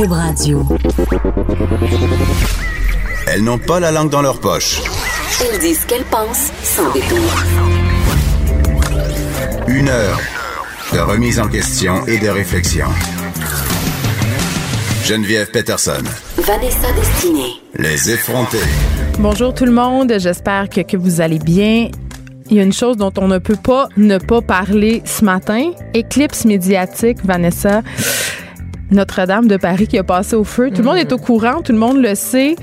Cube Radio. Elles n'ont pas la langue dans leur poche. Elles disent ce qu'elles pensent sans détour. Une heure de remise en question et de réflexion. Geneviève Peterson. Vanessa Destinée. Les effrontés. Bonjour tout le monde, j'espère que, que vous allez bien. Il y a une chose dont on ne peut pas ne pas parler ce matin. Éclipse médiatique, Vanessa. Notre-Dame de Paris qui a passé au feu. Tout le monde est au courant, tout le monde le sait.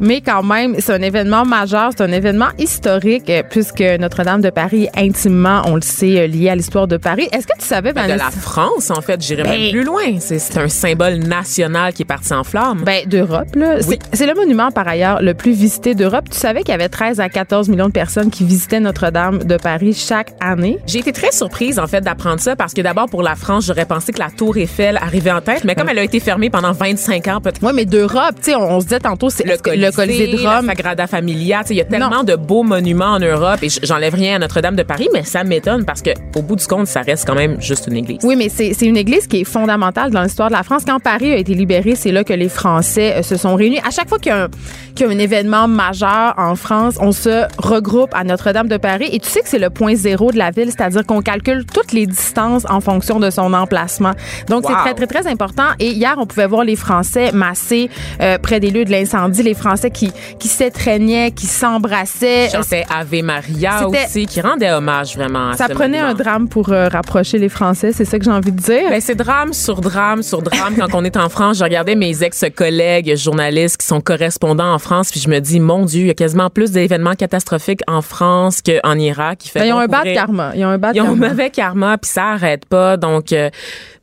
Mais quand même, c'est un événement majeur, c'est un événement historique euh, puisque Notre-Dame de Paris est intimement, on le sait, euh, lié à l'histoire de Paris. Est-ce que tu savais, Ben, de Vanessa? la France, en fait, j'irais Ben- même plus loin. C'est un symbole national qui est parti en flammes. Ben, d'Europe, là. Oui. C'est- le monument, par ailleurs, le plus visité d'Europe. Tu savais qu'il y avait 13 à 14 millions de personnes qui visitaient Notre-Dame de Paris chaque année? J'ai été très surprise, en fait, d'apprendre ça parce que d'abord, pour la France, j'aurais pensé que la Tour Eiffel arrivait en tête, mais comme elle a été fermée pendant 25 ans, peut-être. Oui, mais d'Europe, tu sais, on, on se disait tantôt, c'est Le le Colisée de la Rome. Sagrada Familia, il y a tellement Non. de beaux monuments en Europe et j'enlève rien à Notre-Dame de Paris, mais ça m'étonne parce que au bout du compte, ça reste quand même juste une église. Oui, mais c'est une église qui est fondamentale dans l'histoire de la France. Quand Paris a été libéré, c'est là que les Français euh, se sont réunis. À chaque fois qu'il y, a un- qu'il y a un événement majeur en France, on se regroupe à Notre-Dame de Paris. Et tu sais que c'est le point zéro de la ville, c'est-à-dire qu'on calcule toutes les distances en fonction de son emplacement. Donc, c'est très, très, très important. Et hier, on pouvait voir les Français massés euh, près des lieux de l'incendie, les Français qui, qui s'étreignaient, qui s'embrassaient. chantait Ave Maria aussi, qui rendait hommage vraiment à Ça ce prenait un drame pour euh, rapprocher les Français, c'est ça que j'ai envie de dire? Ben, c'est drame sur drame sur drame. Quand on est en France, je regardais mes ex-collègues journalistes qui sont correspondants en France, puis je me dis, mon Dieu, il y a quasiment plus d'événements catastrophiques en France qu'en Irak. Qui fait Ben, ils ont un bad pourrait- karma. Ils ont un bad Ils ont un karma. mauvais karma, puis ça arrête pas. Donc, euh,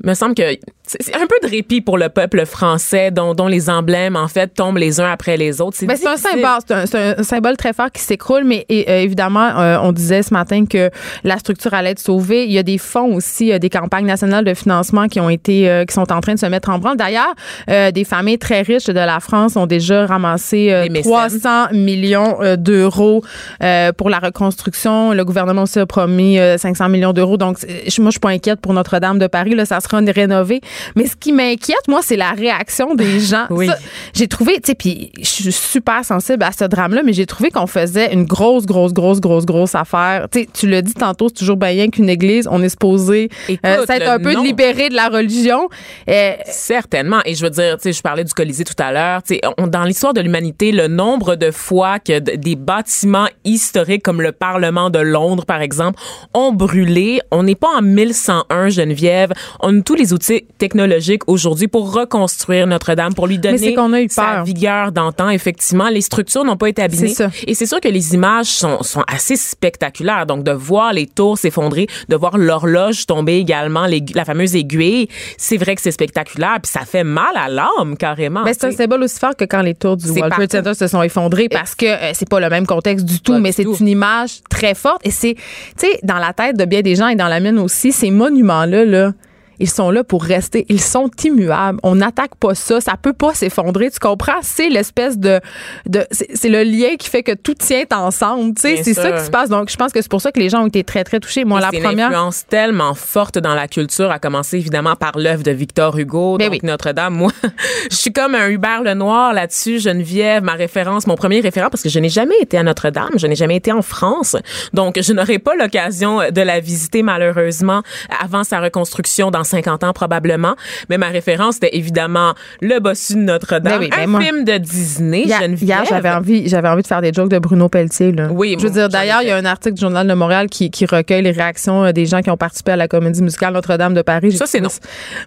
me semble que c'est c'est un peu de répit pour le peuple français, dont, dont les emblèmes, en fait, tombent les uns après les autres. Ben, c'est un symbole, c'est un, c'est un symbole très fort qui s'écroule, mais et, euh, évidemment, euh, on disait ce matin que la structure allait être sauvée. Il y a des fonds aussi, euh, des campagnes nationales de financement qui ont été, euh, qui sont en train de se mettre en branle. D'ailleurs, euh, des familles très riches de la France ont déjà ramassé euh, Des mécènes. 300 millions d'euros euh, pour la reconstruction. Le gouvernement aussi a promis euh, 500 millions d'euros. Donc, c'est- je- moi, je suis pas inquiète pour Notre-Dame de Paris. Là, ça sera rénové. Mais ce qui m'inquiète, moi, c'est la réaction des gens. Oui. J'ai trouvé, tu sais, puis je suis super sensible à ce drame-là, mais j'ai trouvé qu'on faisait une grosse, grosse, grosse, grosse, grosse affaire. Tu sais, tu l'as dit tantôt, c'est toujours bien qu'une église, on est supposé euh, s'être le un peu nom. libéré de la religion. Euh, Certainement. Et je veux dire, tu sais, je parlais du Colisée tout à l'heure. Tu sais, on- dans l'histoire de l'humanité, le nombre de fois que des bâtiments historiques comme le Parlement de Londres, par exemple, ont brûlé. On n'est pas en 1101, Geneviève. On a tous les outils technologiques aujourd'hui pour reconstruire Notre-Dame, pour lui donner qu'on a eu sa peur. vigueur d'antan. Effectivement, les structures n'ont pas été abîmées. Et c'est sûr que les images sont, sont assez spectaculaires. Donc, de voir les tours s'effondrer, de voir l'horloge tomber également, la fameuse aiguille, c'est vrai que c'est spectaculaire. Puis ça fait mal à l'âme, carrément. Ben, c'est un symbole aussi fort que quand les tours du World Trade. Center se sont effondrés parce que euh, c'est pas le même contexte du tout, Pas mais c'est une image très forte. Et c'est, tu sais, dans la tête de bien des gens et dans la mienne aussi, ces monuments-là, là, ils sont là pour rester. Ils sont immuables. On n'attaque pas ça. Ça peut pas s'effondrer. Tu comprends? C'est l'espèce de, de c'est le lien qui fait que tout tient ensemble. Tu sais, Bien c'est ça qui se passe. Donc, je pense que c'est pour ça que les gens ont été très, très touchés. Moi, Et la c'est une première. influence tellement forte dans la culture, à commencer évidemment par l'œuvre de Victor Hugo, Ben donc oui. Notre-Dame. Moi, je suis comme un Hubert Lenoir là-dessus, Geneviève, ma référence, mon premier référent, parce que je n'ai jamais été à Notre-Dame, je n'ai jamais été en France, donc je n'aurai pas l'occasion de la visiter malheureusement avant sa reconstruction dans 50 ans probablement. Mais ma référence, c'était évidemment le bossu de Notre-Dame, Ben oui, ben un moi- film de Disney, Hier, Geneviève. hier, j'avais envie, j'avais envie de faire des jokes de Bruno Pelletier. Là. Oui, je veux dire, d'ailleurs, il y a un article du Journal de Montréal qui, qui recueille les réactions euh, des gens qui ont participé à la comédie musicale Notre-Dame de Paris. Ça, c'est non.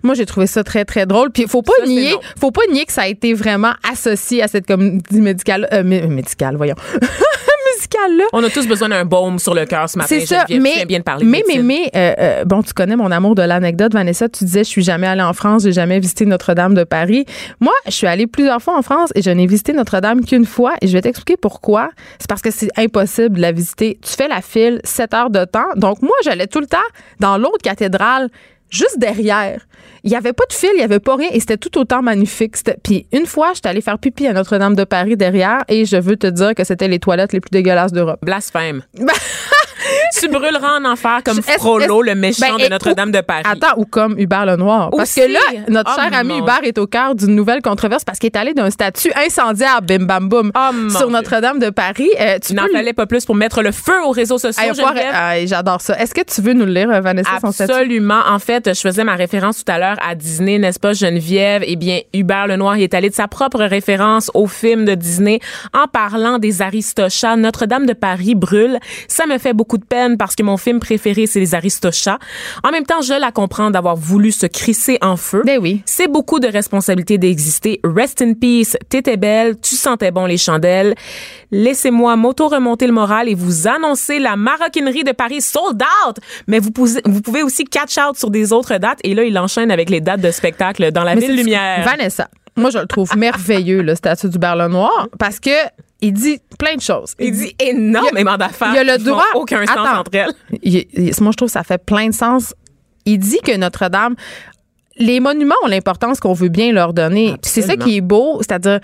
Moi, j'ai trouvé ça très, très drôle. Puis, faut pas Ça, nier, faut pas nier que ça a été vraiment associé à cette comédie médicale, euh, mé- médicale, voyons. On a tous besoin d'un baume sur le cœur ce matin. C'est ça. Tu mais, viens bien de parler de mais, mais, mais, euh, euh, bon, tu connais mon amour de l'anecdote, Vanessa. Tu disais, je suis jamais allée en France, j'ai jamais visité Notre-Dame de Paris. Moi, je suis allée plusieurs fois en France et je n'ai visité Notre-Dame qu'une fois et je vais t'expliquer pourquoi. C'est parce que c'est impossible de la visiter. Tu fais la file 7 heures de temps. Donc, moi, j'allais tout le temps dans l'autre cathédrale juste derrière. Il n'y avait pas de fil, il n'y avait pas rien et c'était tout autant magnifique. Puis une fois, j'étais allée faire pipi à Notre-Dame de Paris derrière et je veux te dire que c'était les toilettes les plus dégueulasses d'Europe. Blasphème. tu brûleras en enfer comme Frollo, le méchant ben, de Notre-Dame de Paris. Attends, ou comme Hubert Lenoir. Parce Aussi. que là, notre Oh, cher ami mon Hubert est au cœur d'une nouvelle controverse parce qu'il est allé d'un statut incendiaire, bim bam boum, Oh, sur. Notre-Dame de Paris. Euh, tu n'en peux fallait pas plus pour mettre le feu aux réseaux sociaux, J'adore ça. Est-ce que tu veux nous le lire, euh, Vanessa, son statut? Absolument. En fait, je faisais ma référence tout à l'heure à Disney, n'est-ce pas, Geneviève? Eh bien, Hubert Lenoir il est allé de sa propre référence au film de Disney en parlant des Aristochats. Notre-Dame de Paris brûle. Ça me fait beaucoup de peine parce que mon film préféré, c'est les Aristochats. En même temps, je la comprends d'avoir voulu se crisser en feu. Ben oui. C'est beaucoup de responsabilité d'exister. Rest in peace. T'étais belle. Tu sentais bon les chandelles. Laissez-moi m'auto-remonter le moral et vous annoncer la maroquinerie de Paris sold out. Mais vous pouvez, vous pouvez aussi catch out sur des autres dates. Et là, il enchaîne avec les dates de spectacle dans la Mais ville lumière. Vanessa, moi, je le trouve merveilleux, le statut d'Hubert Lenoir, parce que il dit plein de choses. Il dit énormément d'affaires. il y a le droit- aucun sens entre elles. Il- moi, je trouve que ça fait plein de sens. Il dit que Notre-Dame, les monuments ont l'importance qu'on veut bien leur donner. C'est ça qui est beau, c'est-à-dire.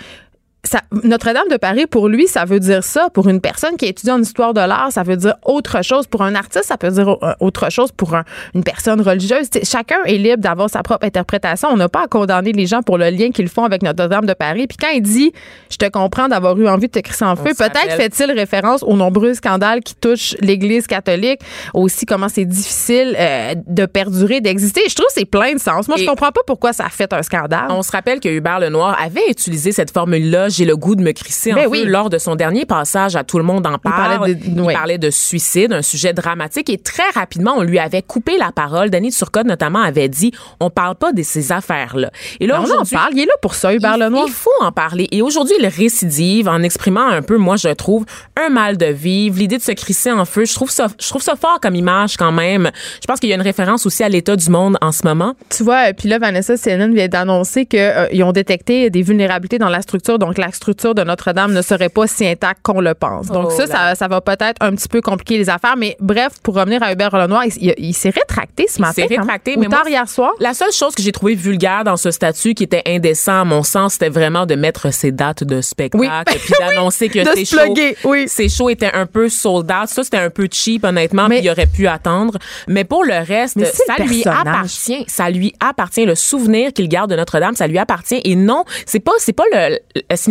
Notre-Dame de Paris, pour lui, ça veut dire ça. Pour une personne qui étudie en histoire de l'art, ça veut dire autre chose. Pour un artiste, ça peut dire au- autre chose. Pour un- une personne religieuse, chacun est libre d'avoir sa propre interprétation. On n'a pas à condamner les gens pour le lien qu'ils font avec Notre-Dame de Paris. Puis quand il dit, je te comprends d'avoir eu envie de te crisser en feu, peut-être fait-il référence aux nombreux scandales qui touchent l'Église catholique, aussi comment c'est difficile euh, de perdurer, d'exister. Je trouve que c'est plein de sens. Moi, je comprends pas pourquoi ça a fait un scandale. On se rappelle que Hubert Lenoir avait utilisé cette formule-là, j'ai le goût de me crisser en Ben feu, oui. lors de son dernier passage à Tout le monde en parle. parlait de- Il parlait de suicide, un sujet dramatique, et très rapidement, on lui avait coupé la parole. Danny Turcotte, notamment, avait dit, on parle pas de ces affaires-là. Et là, Ben, on en parle. Il est là pour ça, Hubert Lenoir. il faut en parler. Et aujourd'hui, il récidive en exprimant un peu, moi, je trouve, un mal de vivre, l'idée de se crisser en feu. Je trouve ça, je trouve ça fort comme image quand même. Je pense qu'il y a une référence aussi à l'état du monde en ce moment. Tu vois, euh, puis là, Vanessa CNN vient d'annoncer qu'ils ont détecté des vulnérabilités dans la structure. Donc, la structure de Notre-Dame ne serait pas si intacte qu'on le pense. Donc, Oh ça, ça, ça va peut-être un petit peu compliquer les affaires. Mais bref, pour revenir à Hubert Lenoir, il, il- il s'est rétracté ce Il matin. s'est quand même. rétracté, mais tard hier soir. La seule chose que j'ai trouvé vulgaire dans ce statut qui était indécent à mon sens, c'était vraiment de mettre ses dates de spectacle Oui. puis d'annoncer que ses se shows, oui. ses shows étaient un peu sold out. Ça, c'était un peu cheap, honnêtement, Mais- puis il aurait pu attendre. Mais pour le reste, ça le lui personnage. appartient. Ça lui appartient. Le souvenir qu'il garde de Notre-Dame, ça lui appartient. Et non, c'est pas, c'est pas le,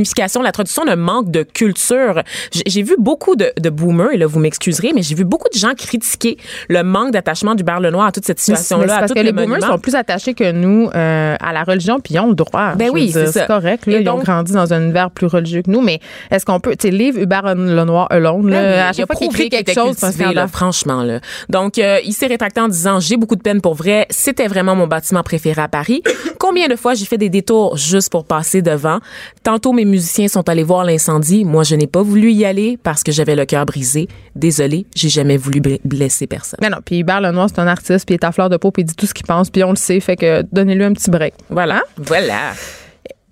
signification, la traduction de manque de culture. J'ai vu beaucoup de, de boomers, et là, vous m'excuserez, mais j'ai vu beaucoup de gens critiquer le manque d'attachement du Lenoir à toute cette situation-là, parce que le les boomers sont plus attachés que nous euh, à la religion, puis ils ont le droit. Ben oui, c'est correct. Là, Et ils ont donc- grandi dans un univers plus religieux que nous, mais est-ce qu'on peut, tu sais, livre Hubert Lenoir alone, là, Ben oui, à chaque fois qu'il écrit quelque chose, cultivé, là, franchement là. Donc euh, il s'est rétracté en disant j'ai beaucoup de peine pour vrai, c'était vraiment mon bâtiment préféré à Paris. Combien de fois j'ai fait des détours juste pour passer devant? Tantôt mes musiciens sont allés voir l'incendie, moi je n'ai pas voulu y aller parce que j'avais le cœur brisé. Désolée, j'ai jamais voulu bl- blesser personne. Mais non, puis Hubert Lenoir, c'est un artiste, puis il est à fleur de peau, puis il dit tout ce qu'il pense, puis on le sait, fait que donnez-lui un petit break. Voilà, Hein? voilà.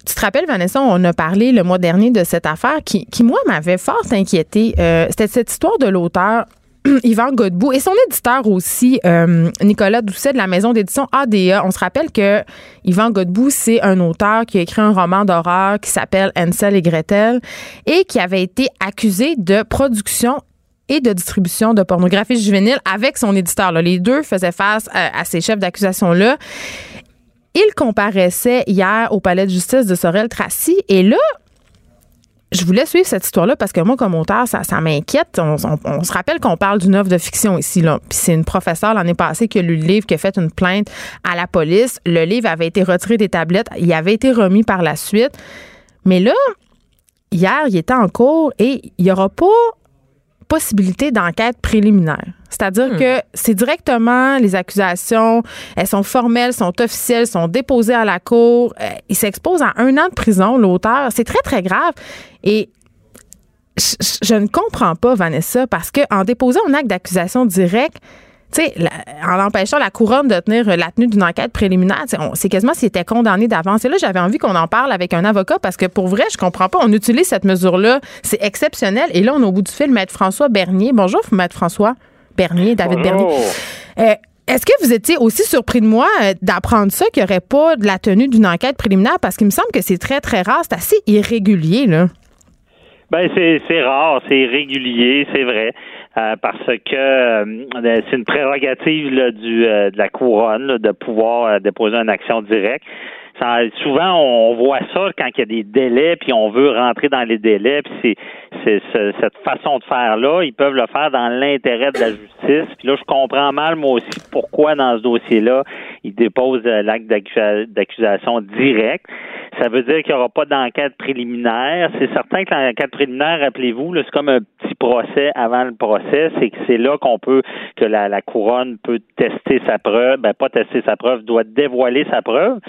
Tu te rappelles, Vanessa, on a parlé le mois dernier de cette affaire qui, qui moi, m'avait fort inquiétée. Euh, C'était cette histoire de l'auteur Yvan Godbout et son éditeur aussi, euh, Nicolas Doucet de la maison d'édition ADA. On se rappelle que Yvan Godbout, c'est un auteur qui a écrit un roman d'horreur qui s'appelle Ansel et Gretel et qui avait été accusé de production et de distribution de pornographie juvénile avec son éditeur. là. Les deux faisaient face à, à ces chefs d'accusation-là. Il comparaissait hier au palais de justice de Sorel-Tracy et là, je voulais suivre cette histoire-là parce que moi, comme auteur, ça, m'inquiète. On se rappelle qu'on parle d'une œuvre de fiction ici. Là. Puis c'est une professeure l'année passée qui a lu le livre, qui a fait une plainte à la police. Le livre avait été retiré des tablettes. Il avait été remis par la suite. Mais là, hier, il était en cours et il n'y aura pas possibilité d'enquête préliminaire. C'est-à-dire que c'est directement les accusations, elles sont formelles, sont officielles, sont déposées à la cour. Euh, il s'expose à un an de prison, l'auteur. C'est très, très grave. Et je, je- je ne comprends pas, Vanessa, parce qu'en déposant un acte d'accusation direct, tu sais, en empêchant la couronne de tenir euh, la tenue d'une enquête préliminaire, c'est quasiment s'il était condamné d'avance. Et là, j'avais envie qu'on en parle avec un avocat parce que pour vrai, je comprends pas. On utilise cette mesure-là. C'est exceptionnel. Et là, on est au bout du fil, Maître François Bernier. Bonjour, Maître François Bernier, David Bonjour. Bernier. Euh, est-ce que vous étiez aussi surpris de moi euh, d'apprendre ça, qu'il n'y aurait pas de la tenue d'une enquête préliminaire? Parce qu'il me semble que c'est très, très rare. C'est assez irrégulier, là. Ben c'est rare, c'est régulier, c'est vrai. Euh, parce que euh, c'est une prérogative du, euh, de la couronne de pouvoir déposer une action directe. Souvent, on voit ça quand il y a des délais, puis on veut rentrer dans les délais, puis c'est, cette façon de faire-là, ils peuvent le faire dans l'intérêt de la justice. Puis là, je comprends mal, moi aussi, pourquoi dans ce dossier-là, ils déposent l'acte d'accusation direct. Ça veut dire qu'il n'y aura pas d'enquête préliminaire. C'est certain que l'enquête préliminaire, rappelez-vous, c'est comme un petit procès avant le procès. C'est que c'est là qu'on peut, que la, la couronne peut tester sa preuve, ben pas tester sa preuve, doit dévoiler sa preuve.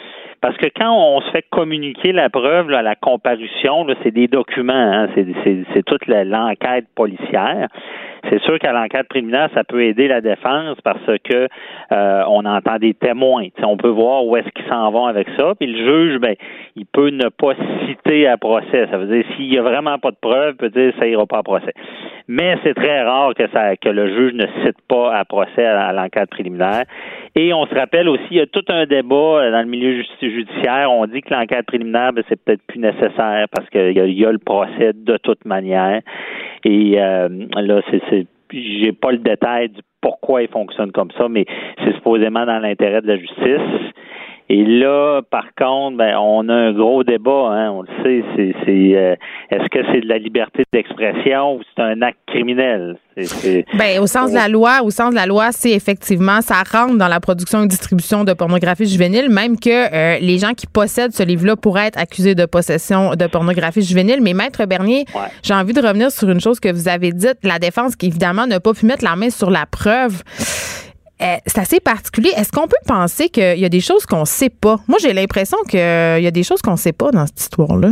Parce que quand on se fait communiquer la preuve, la comparution, c'est des documents, hein, c'est toute l'enquête policière. C'est sûr qu'à l'enquête préliminaire, ça peut aider la défense parce que euh, on entend des témoins. on peut voir où est-ce qu'ils s'en vont avec ça. Puis le juge, ben, il peut ne pas citer à procès. Ça veut dire s'il n'y a vraiment pas de preuve, il peut dire ça ira pas à procès. Mais c'est très rare que ça que le juge ne cite pas à procès à, l'enquête préliminaire. Et on se rappelle aussi, il y a tout un débat euh, dans le milieu judiciaire. On dit que l'enquête préliminaire, ben, c'est peut-être plus nécessaire parce qu'il y, a le procès de toute manière. Et euh, là, c'est j'ai pas le détail du pourquoi il fonctionne comme ça, mais c'est supposément dans l'intérêt de la justice. Et là, par contre, ben, on a un gros débat, hein, on le sait, c'est, c'est euh, est-ce que c'est de la liberté d'expression ou c'est un acte criminel? ben, au sens de la loi, au sens de la loi, c'est effectivement, ça rentre dans la production et distribution de pornographie juvénile, même que euh, les gens qui possèdent ce livre-là pourraient être accusés de possession de pornographie juvénile. Mais Maître Bernier, j'ai envie de revenir sur une chose que vous avez dite, la défense qui évidemment n'a pas pu mettre la main sur la preuve. Euh, c'est assez particulier. Est-ce qu'on peut penser qu'il y a des choses qu'on sait pas? Moi, j'ai l'impression qu'il y a des choses qu'on sait pas dans cette histoire-là.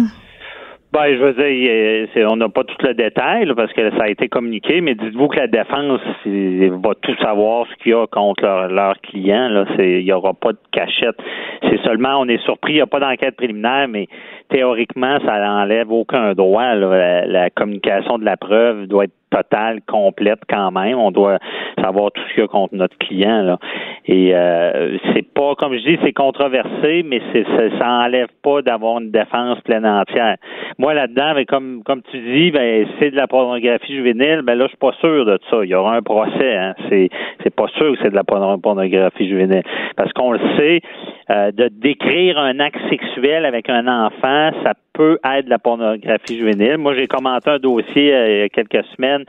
Ben, je veux dire, on n'a pas tout le détail parce que ça a été communiqué, mais dites-vous que la défense va tout savoir ce qu'il y a contre leur, leur client. il n'y aura pas de cachette. C'est seulement, on est surpris, il n'y a pas d'enquête préliminaire, mais théoriquement, ça n'enlève aucun droit. la, communication de la preuve doit être totale, complète quand même. On doit savoir tout ce qu'il y a contre notre client. Là. Et euh, c'est pas, comme je dis, c'est controversé, mais c'est, ça, n'enlève pas d'avoir une défense pleine entière. Moi, là-dedans, mais comme, comme tu dis, ben, c'est de la pornographie juvénile, ben là, je suis pas sûr de ça. Il y aura un procès. Hein. C'est, c'est pas sûr que c'est de la pornographie juvénile. Parce qu'on le sait, euh, de décrire un acte sexuel avec un enfant, ça peut être la pornographie juvénile. Moi, j'ai commenté un dossier euh, il y a quelques semaines.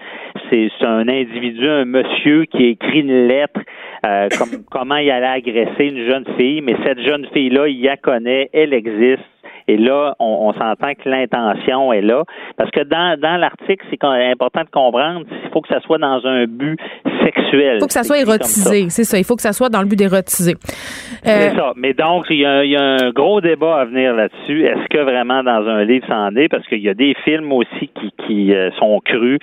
C'est un individu, un monsieur qui écrit une lettre euh, comme, comment il allait agresser une jeune fille, mais cette jeune fille-là, il la connaît, elle existe et là, on, s'entend que l'intention est là. Parce que dans, dans l'article, c'est important de comprendre, il faut que ça soit dans un but Il faut que ça soit érotisé, c'est ça. Il faut que ça soit dans le but d'érotiser. C'est euh, ça. Mais donc, il y, a, il y, a, un gros débat à venir là-dessus. Est-ce que vraiment dans un livre, ça en est? Parce qu'il y a des films aussi qui, qui euh, sont crus.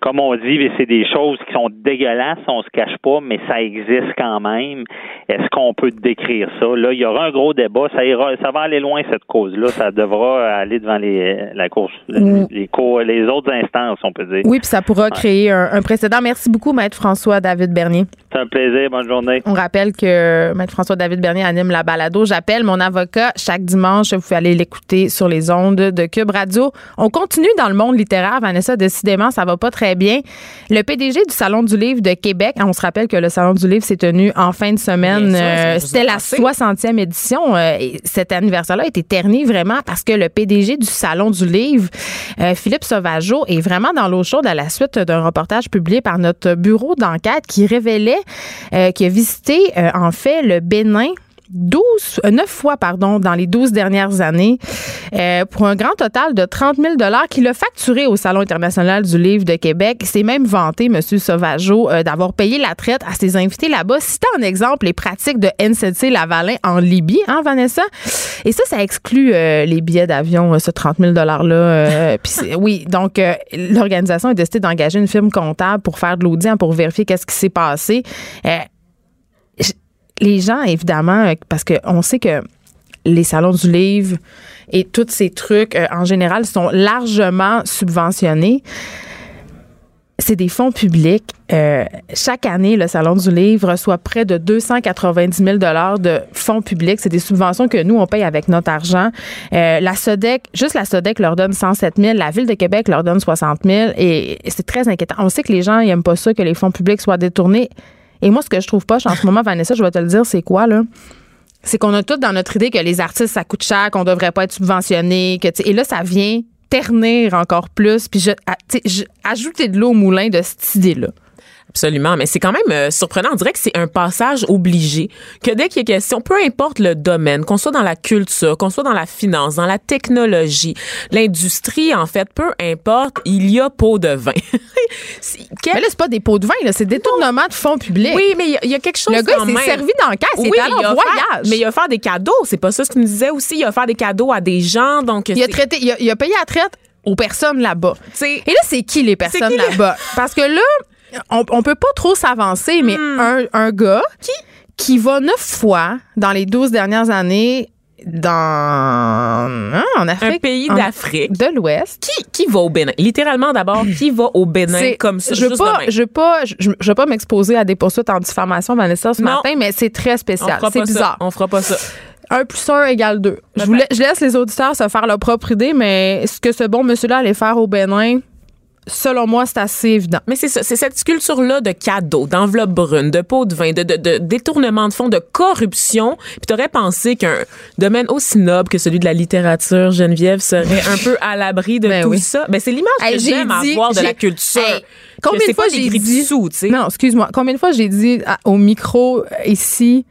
Comme on dit, c'est des choses qui sont dégueulasses, on se cache pas, mais ça existe quand même. Est-ce qu'on peut décrire ça? Là, il y aura un gros débat. Ça, ira, ça va aller loin, cette cause-là ça devra aller devant les, la course, mm. les, les, autres instances, on peut dire. Oui, puis ça pourra créer un, précédent. Merci beaucoup, Maître François David Bernier. C'est un plaisir. Bonne journée. On rappelle que Maître François David Bernier anime la balado. J'appelle mon avocat chaque dimanche. Vous pouvez aller l'écouter sur les ondes de Cube Radio. On continue dans le monde littéraire, Vanessa. Décidément, ça va pas très bien. Le PDG du Salon du Livre de Québec, on se rappelle que le Salon du Livre s'est tenu en fin de semaine. Euh, c'était la 60e édition. Euh, cet anniversaire-là a été terni vraiment parce que le PDG du Salon du Livre, euh, Philippe Sauvageau, est vraiment dans l'eau chaude à la suite d'un reportage publié par notre bureau qui révélait euh, qu'il a visité euh, en fait le Bénin 12, 9 euh, fois pardon, dans les 12 dernières années euh, pour un grand total de 30 000 qu'il a facturé au Salon international du livre de Québec. Il s'est même vanté, M. Sauvageau, euh, d'avoir payé la traite à ses invités là-bas, citant en exemple les pratiques de NCC Lavalin en Libye, hein, Vanessa? Et ça, ça exclut les billets d'avion, ce 30 000 $-là. oui, donc l'organisation a décidé d'engager une firme comptable pour faire de l'audit, hein, pour vérifier qu'est-ce qui s'est passé les gens, évidemment, euh, parce qu'on sait que les salons du livre et tous ces trucs, euh, en général, sont largement subventionnés c'est des fonds publics. Euh, chaque année, le Salon du Livre reçoit près de 290 000 de fonds publics. C'est des subventions que nous, on paye avec notre argent. La SODEC, juste la SODEC leur donne 107 000. La Ville de Québec leur donne 60 000. Et c'est très inquiétant. On sait que les gens n'aiment pas ça, que les fonds publics soient détournés. Et moi, ce que je trouve pas en ce moment, Vanessa, je vais te le dire, c'est quoi, là? C'est qu'on a tout dans notre idée que les artistes, ça coûte cher, qu'on devrait pas être subventionné. Que, et là, ça vient ternir encore plus. Puis, je, je, ajouter de l'eau au moulin de cette idée-là. Absolument, mais c'est quand même euh, surprenant. On dirait que c'est un passage obligé. Que dès qu'il y a question, peu importe le domaine, qu'on soit dans la culture, qu'on soit dans la finance, dans la technologie, l'industrie, en fait, peu importe, il y a pot de vin. Mais là, c'est pas des pots de vin, là, c'est détournement de fonds publics. Oui, mais il y, a quelque chose. Le gars, il s'est servi dans le caisse, c'est allé en voyage. mais il a fait des cadeaux. C'est pas ça ce qu'il nous disait aussi. Il a fait des cadeaux à des gens. Donc, il a traité, il a, il a payé la traite aux personnes là-bas. Et là, c'est qui les personnes là-bas? Parce que là, on, on peut pas trop s'avancer, mais hmm. un, un gars qui, qui va neuf fois dans les douze dernières années dans hein, en Afrique, un pays d'Afrique. de l'Ouest. Qui qui va au Bénin? Littéralement d'abord qui va au Bénin comme ça je veux pas je veux pas je, veux pas m'exposer à des poursuites en diffamation Vanessa ce matin mais c'est très spécial. C'est bizarre. On fera pas ça. 1 plus 1 égale 2. Je, je laisse les auditeurs se faire leur propre idée, mais ce que ce bon monsieur-là allait faire au Bénin, Selon moi, c'est assez évident. Mais c'est ça, c'est cette culture-là de cadeaux, d'enveloppe brune, de pots de vin, de, de, détournement de fonds, de corruption. Puis t'aurais pensé qu'un domaine aussi noble que celui de la littérature, Geneviève, serait un peu à l'abri de ben tout ça. Ben c'est l'image que j'aime avoir de la culture. combien de fois j'ai dit sous, Non, excuse-moi. Combien de fois j'ai dit au micro euh, ici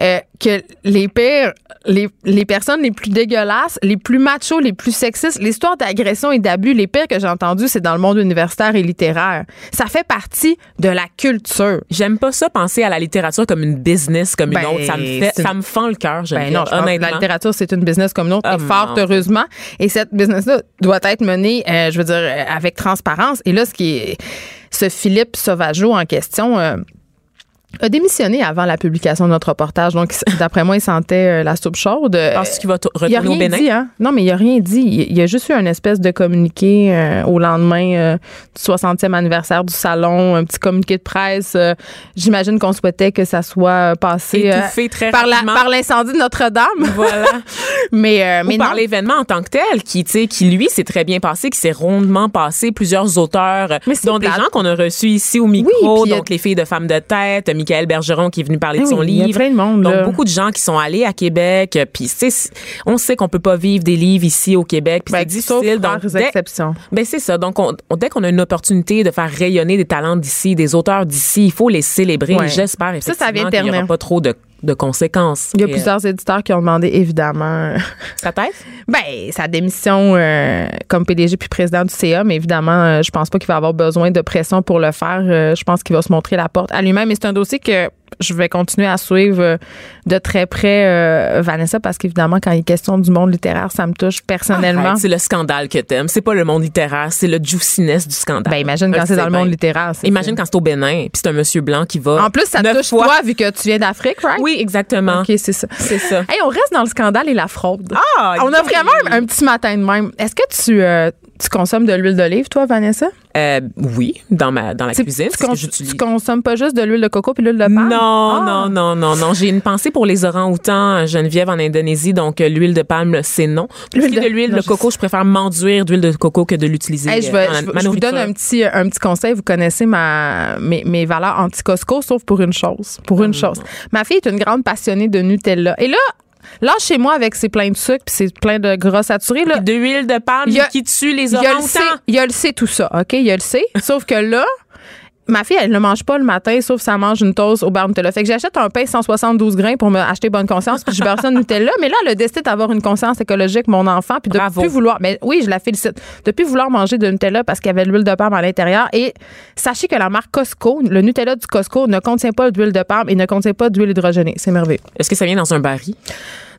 euh, que les pires, les, les, personnes les plus dégueulasses, les plus machos, les plus sexistes, l'histoire d'agression et d'abus, les pires que j'ai entendu, c'est dans le monde universitaire et littéraire. Ça fait partie de la culture. J'aime pas ça penser à la littérature comme une business comme une ben, autre. Ça me fait, ça me fend le cœur. Ben non, honnêtement. la littérature c'est une business comme une autre, et oh, fort heureusement. Et cette business-là doit être menée, euh, je veux dire, avec transparence. Et là, ce qui est, ce Philippe Sauvageau en question. Euh, a démissionné avant la publication de notre reportage. Donc, d'après moi, il sentait euh, la soupe chaude. Parce qu'il va retourner au Bénin? Dit, hein? Non, mais il a rien dit. Il, y a juste eu une espèce de communiqué euh, au lendemain euh, du 60e anniversaire du salon, un petit communiqué de presse. J'imagine qu'on souhaitait que ça soit passé très par, la, par l'incendie de Notre-Dame. Voilà. mais, mais par l'événement en tant que tel, qui, qui lui, s'est très bien passé, qui s'est rondement passé. Plusieurs auteurs, dont des gens qu'on a reçus ici au micro, donc les filles de femmes de tête, Michael Bergeron qui est venu parler de son livre. Il y a plein de monde. Donc, beaucoup de gens qui sont allés à Québec. Puis, on sait qu'on peut pas vivre des livres ici au Québec. Puis, ben, c'est difficile. Donc, dès, exceptions. Ben, c'est ça. Donc, on, dès qu'on a une opportunité de faire rayonner des talents d'ici, des auteurs d'ici, il faut les célébrer. J'espère effectivement qu'il n'y aura pas trop de de conséquences. Il y a plusieurs éditeurs qui ont demandé évidemment sa tête. ben sa démission euh, comme PDG puis président du CA, mais évidemment, euh, je pense pas qu'il va avoir besoin de pression pour le faire. Euh, je pense qu'il va se montrer la porte à lui-même. Et c'est un dossier que je vais continuer à suivre euh, de très près euh, Vanessa parce qu'évidemment quand il est question du monde littéraire ça me touche personnellement. C'est le scandale que t'aimes. C'est pas le monde littéraire c'est le juiciness du scandale. Ben imagine quand c'est dans le monde littéraire imagine quand c'est au Bénin puis c'est un monsieur blanc qui va en plus ça touche toi vu que tu viens d'Afrique right? Oui exactement. Ok c'est ça. C'est ça. Hey, on reste dans le scandale et la fraude. Ah on a vraiment un, petit matin de même. Est-ce que tu euh, tu consommes de l'huile d'olive, toi, Vanessa? Euh, oui, dans ma dans la cuisine. Tu, tu consommes pas juste de l'huile de coco puis l'huile de palme? Non, ah! non, non, non, non. J'ai une pensée pour les orangs-outans Geneviève en Indonésie, donc euh, l'huile de palme, c'est non. Pour de, l'huile de coco, je préfère m'enduire d'huile de coco que de l'utiliser. je, je, vous donne un petit un petit conseil. Vous connaissez ma mes, mes valeurs anti-Costco, sauf pour une chose. Pour une chose. Ma fille est une grande passionnée de Nutella. Et là, Là, chez moi, avec ses plein de sucre puis c'est plein de gras saturés. Là, de huile de palme qui tue les orangs Il y a le C, tout ça, OK? Il y a le C. Sauf que là, ma fille, elle ne mange pas le matin, sauf ça mange une toast au beurre Nutella. Fait que j'achète un pain 172 grains pour me acheter bonne conscience, puis je beurre ça de Nutella. Mais là, elle a décidé d'avoir une conscience écologique, mon enfant, puis de plus vouloir. Mais oui, je la félicite. De plus vouloir manger de Nutella parce qu'il y avait de l'huile de palme à l'intérieur. Et sachez que la marque Costco, le Nutella du Costco, ne contient pas d'huile de palme et ne contient pas d'huile hydrogénée. C'est merveilleux. Est-ce que ça vient dans un baril?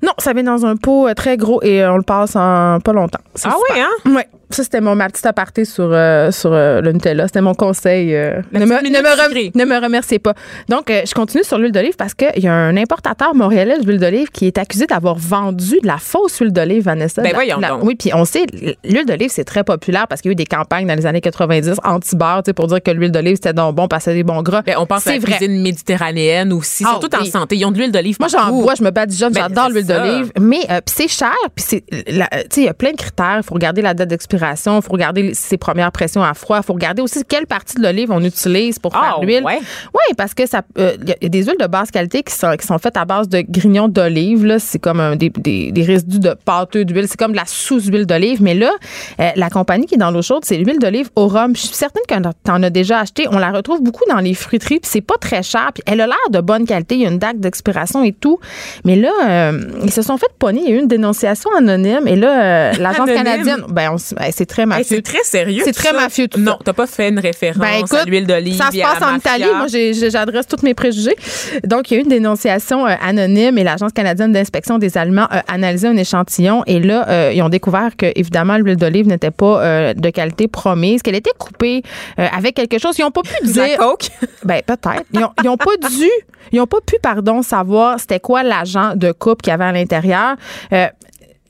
Non, ça vient dans un pot euh, très gros et euh, on le passe en pas longtemps. Ah oui, hein? Oui. Ça, c'était mon ma petite aparté sur, euh, sur euh, le Nutella. C'était mon conseil. euh, ne, me, ne, me minute rem- sucrée. ne me remerciez pas. Donc, je continue sur l'huile d'olive parce qu'il y a un importateur montréalais d'huile d'olive qui est accusé d'avoir vendu de la fausse huile d'olive, Vanessa. Ben La- voyons la- donc. Oui, puis on sait, l'huile d'olive, c'est très populaire parce qu'il y a eu des campagnes dans les années 90 anti-beurre, tu sais, pour dire que l'huile d'olive, c'était donc bon parce que des bons gras. Ben, on pense à c'est la vrai. cuisine méditerranéenne aussi, Ah, surtout en oui. santé. Ils ont de l'huile d'olive Moi, j'en bois, je me badigeonne, Ben, j'adore l'huile d'olive. Mais puis c'est cher, puis c'est, tu sais, il y a plein de critères. Il faut regarder la date d'expiration, il faut regarder ses premières pressions à froid, il faut regarder aussi quelle partie de l'olive on utilise pour faire Ah, l'huile. ouais? Oui, parce que ça, euh, il y a des huiles de basse qualité qui sont, qui sont faites à base de grignons d'olive. Là, c'est comme un- des, des, des résidus de pâteux d'huile. C'est comme de la sous-huile d'olive. Mais là, euh, la compagnie qui est dans l'eau chaude, c'est l'huile d'olive au rhum. Je suis certaine que t'en as déjà acheté. On la retrouve beaucoup dans les fruiteries. Puis c'est pas très cher. Puis elle a l'air de bonne qualité. Il y a une date d'expiration et tout. Mais là, euh, ils se sont fait pogner. Il y a eu une dénonciation anonyme. Et là, euh, l'agence canadienne, ben, on ben, c'est très Hey, mafieux. c'est très sérieux. C'est très ça. mafieux, tout Non, t'as pas fait une référence Ben, écoute, à l'huile d'olive. Ça se passe la en. Italie. Moi, j'adresse tous mes préjugés. Donc, il y a eu une dénonciation euh, anonyme et l'Agence canadienne d'inspection des aliments a analysé un échantillon. Et là, euh, ils ont découvert que, évidemment, l'huile d'olive n'était pas euh, de qualité promise, qu'elle était coupée avec quelque chose. Ils n'ont pas pu la dire. coke. Ben, peut-être. Ils ont, ils ont pas dû, ils ont pas pu, pardon, savoir c'était quoi l'agent de coupe qu'il y avait à l'intérieur.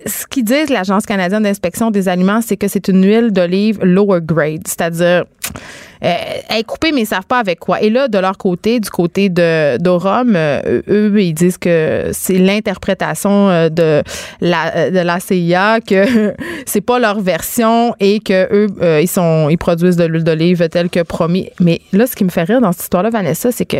Ce qu'ils disent, l'Agence canadienne d'inspection des aliments, c'est que c'est une huile d'olive lower grade, c'est-à-dire euh, elle est coupée, mais ils savent pas avec quoi. Et là, de leur côté, du côté de d'Orum, euh, eux, ils disent que c'est l'interprétation euh, de la de la CIA que c'est pas leur version et que eux, euh, ils sont ils produisent de l'huile d'olive telle que promis. Mais là, ce qui me fait rire dans cette histoire-là, Vanessa, c'est que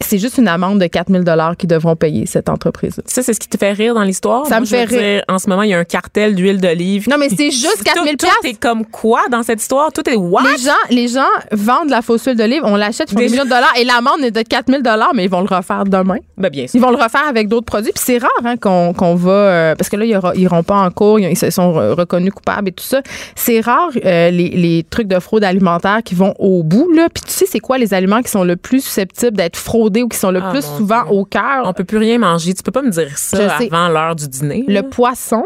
c'est juste une amende de 4000 dollars qu'ils devront payer cette entreprise. Ça, c'est ce qui te fait rire dans l'histoire? Ça Moi, me fait rire. dire, en ce moment, il y a un cartel d'huile d'olive. Non, mais c'est juste Tout- 4000 Tout est piastres. comme quoi dans cette histoire? Tout est what? Les gens, les gens vendent la fausse huile d'olive, on l'achète, ils font des millions de dollars et l'amende est de 4000 dollars, mais ils vont le refaire demain. Ben, bien sûr. Ils vont le refaire avec d'autres produits. Puis c'est rare hein, qu'on qu'on va. euh, parce que là, ils iront pas en cours, ils, se sont re- reconnus coupables et tout ça. C'est rare euh, les, les trucs de fraude alimentaire qui vont au bout. Là. Puis tu sais, c'est quoi les aliments qui sont le plus susceptibles d'être fraudés? Ou qui sont le Ah, plus souvent Dieu. au cœur? On peut plus rien manger. Tu peux pas me dire ça avant l'heure du dîner. Le là. poisson.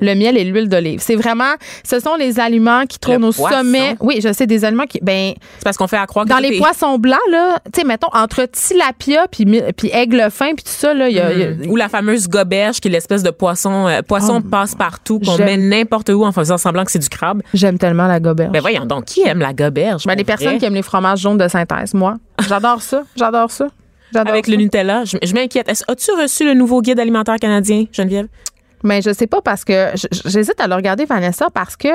Le miel et l'huile d'olive. C'est vraiment, ce sont les aliments qui trônent Le au poisson. sommet. Oui, je sais, des aliments qui, ben, C'est parce qu'on fait à croire que dans les poissons blancs, là, tu sais, mettons, entre tilapia puis, puis aigle fin puis tout ça, là, il y a, il y a- Mm. Ou la fameuse goberge, qui est l'espèce de poisson, euh, poisson Oh, passe-partout qu'on met n'importe où en faisant semblant que c'est du crabe. j'aime tellement la goberge. Ben voyons donc, qui aime la goberge? Ben, les personnes qui aiment les fromages jaunes de synthèse, moi. J'adore ça. J'adore ça. J'adore Avec ça. le Nutella, je, je m'inquiète. As-tu reçu le nouveau guide alimentaire canadien, Geneviève? Mais je sais pas parce que j'hésite à le regarder, Vanessa, parce que,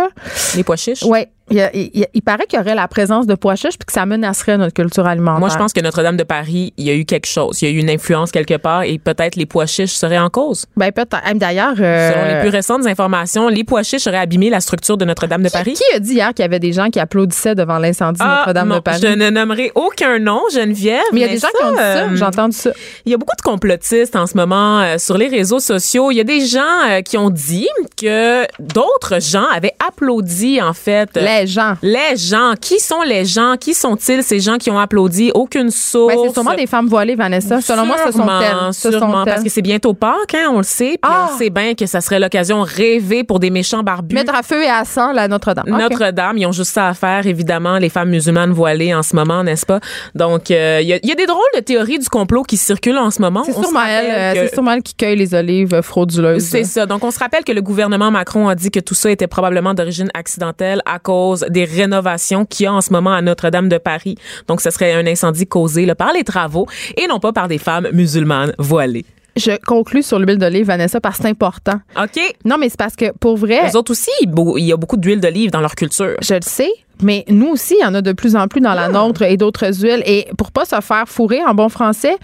Les pois chiches? ouais, il, a- il il paraît qu'il y aurait la présence de pois chiches puis que ça menacerait notre culture alimentaire. Moi, je pense que Notre-Dame de Paris, il y a eu quelque chose. Il y a eu une influence quelque part et peut-être les pois chiches seraient en cause. Ben, peut-être. D'ailleurs, euh, Selon les plus récentes informations, les pois chiches auraient abîmé la structure de Notre-Dame de Paris. qui a dit hier qu'il y avait des gens qui applaudissaient devant l'incendie de Ah, Notre-Dame de Paris? Je ne nommerai aucun nom, Geneviève. Mais il y a des gens qui ont dit ça. euh, J'ai entendu ça. Il y a beaucoup de complotistes en ce moment euh, sur les réseaux sociaux. Il y a des gens euh, qui ont dit que d'autres gens avaient applaudi, en fait. Les gens. les gens. Qui sont les gens? Qui sont-ils, ces gens qui ont applaudi? Aucune source. Ben, c'est sûrement des femmes voilées, Vanessa. Selon moi, ce sont Sûrement, elles. Ce sûrement, sont parce que c'est bientôt Pâques, hein, on le sait. Puis Ah! on sait bien que ça serait l'occasion rêvée pour des méchants barbus. Mettre à feu et à sang la Notre-Dame. Notre-Dame, ils ont juste ça à faire, évidemment, les femmes musulmanes voilées en ce moment, n'est-ce pas? Donc, euh, il y, a- il y a des drôles de théories du complot qui circulent en ce moment. C'est sûrement elle. euh, que- elle qui cueille les olives frauduleuses. c'est ça. Donc, on se rappelle que le gouvernement Macron a dit que tout ça était probablement d'origine accidentelle à cause des rénovations qu'il y a en ce moment à Notre-Dame de Paris. Donc, ce serait un incendie causé là, par les travaux et non pas par des femmes musulmanes voilées. Je conclus sur l'huile d'olive, Vanessa, parce que c'est important. OK. Non, mais c'est parce que pour vrai, Les autres aussi, il y a beaucoup d'huile d'olive dans leur culture. je le sais, mais nous aussi, il y en a de plus en plus dans la nôtre et d'autres huiles. Et pour pas se faire fourrer en bon français,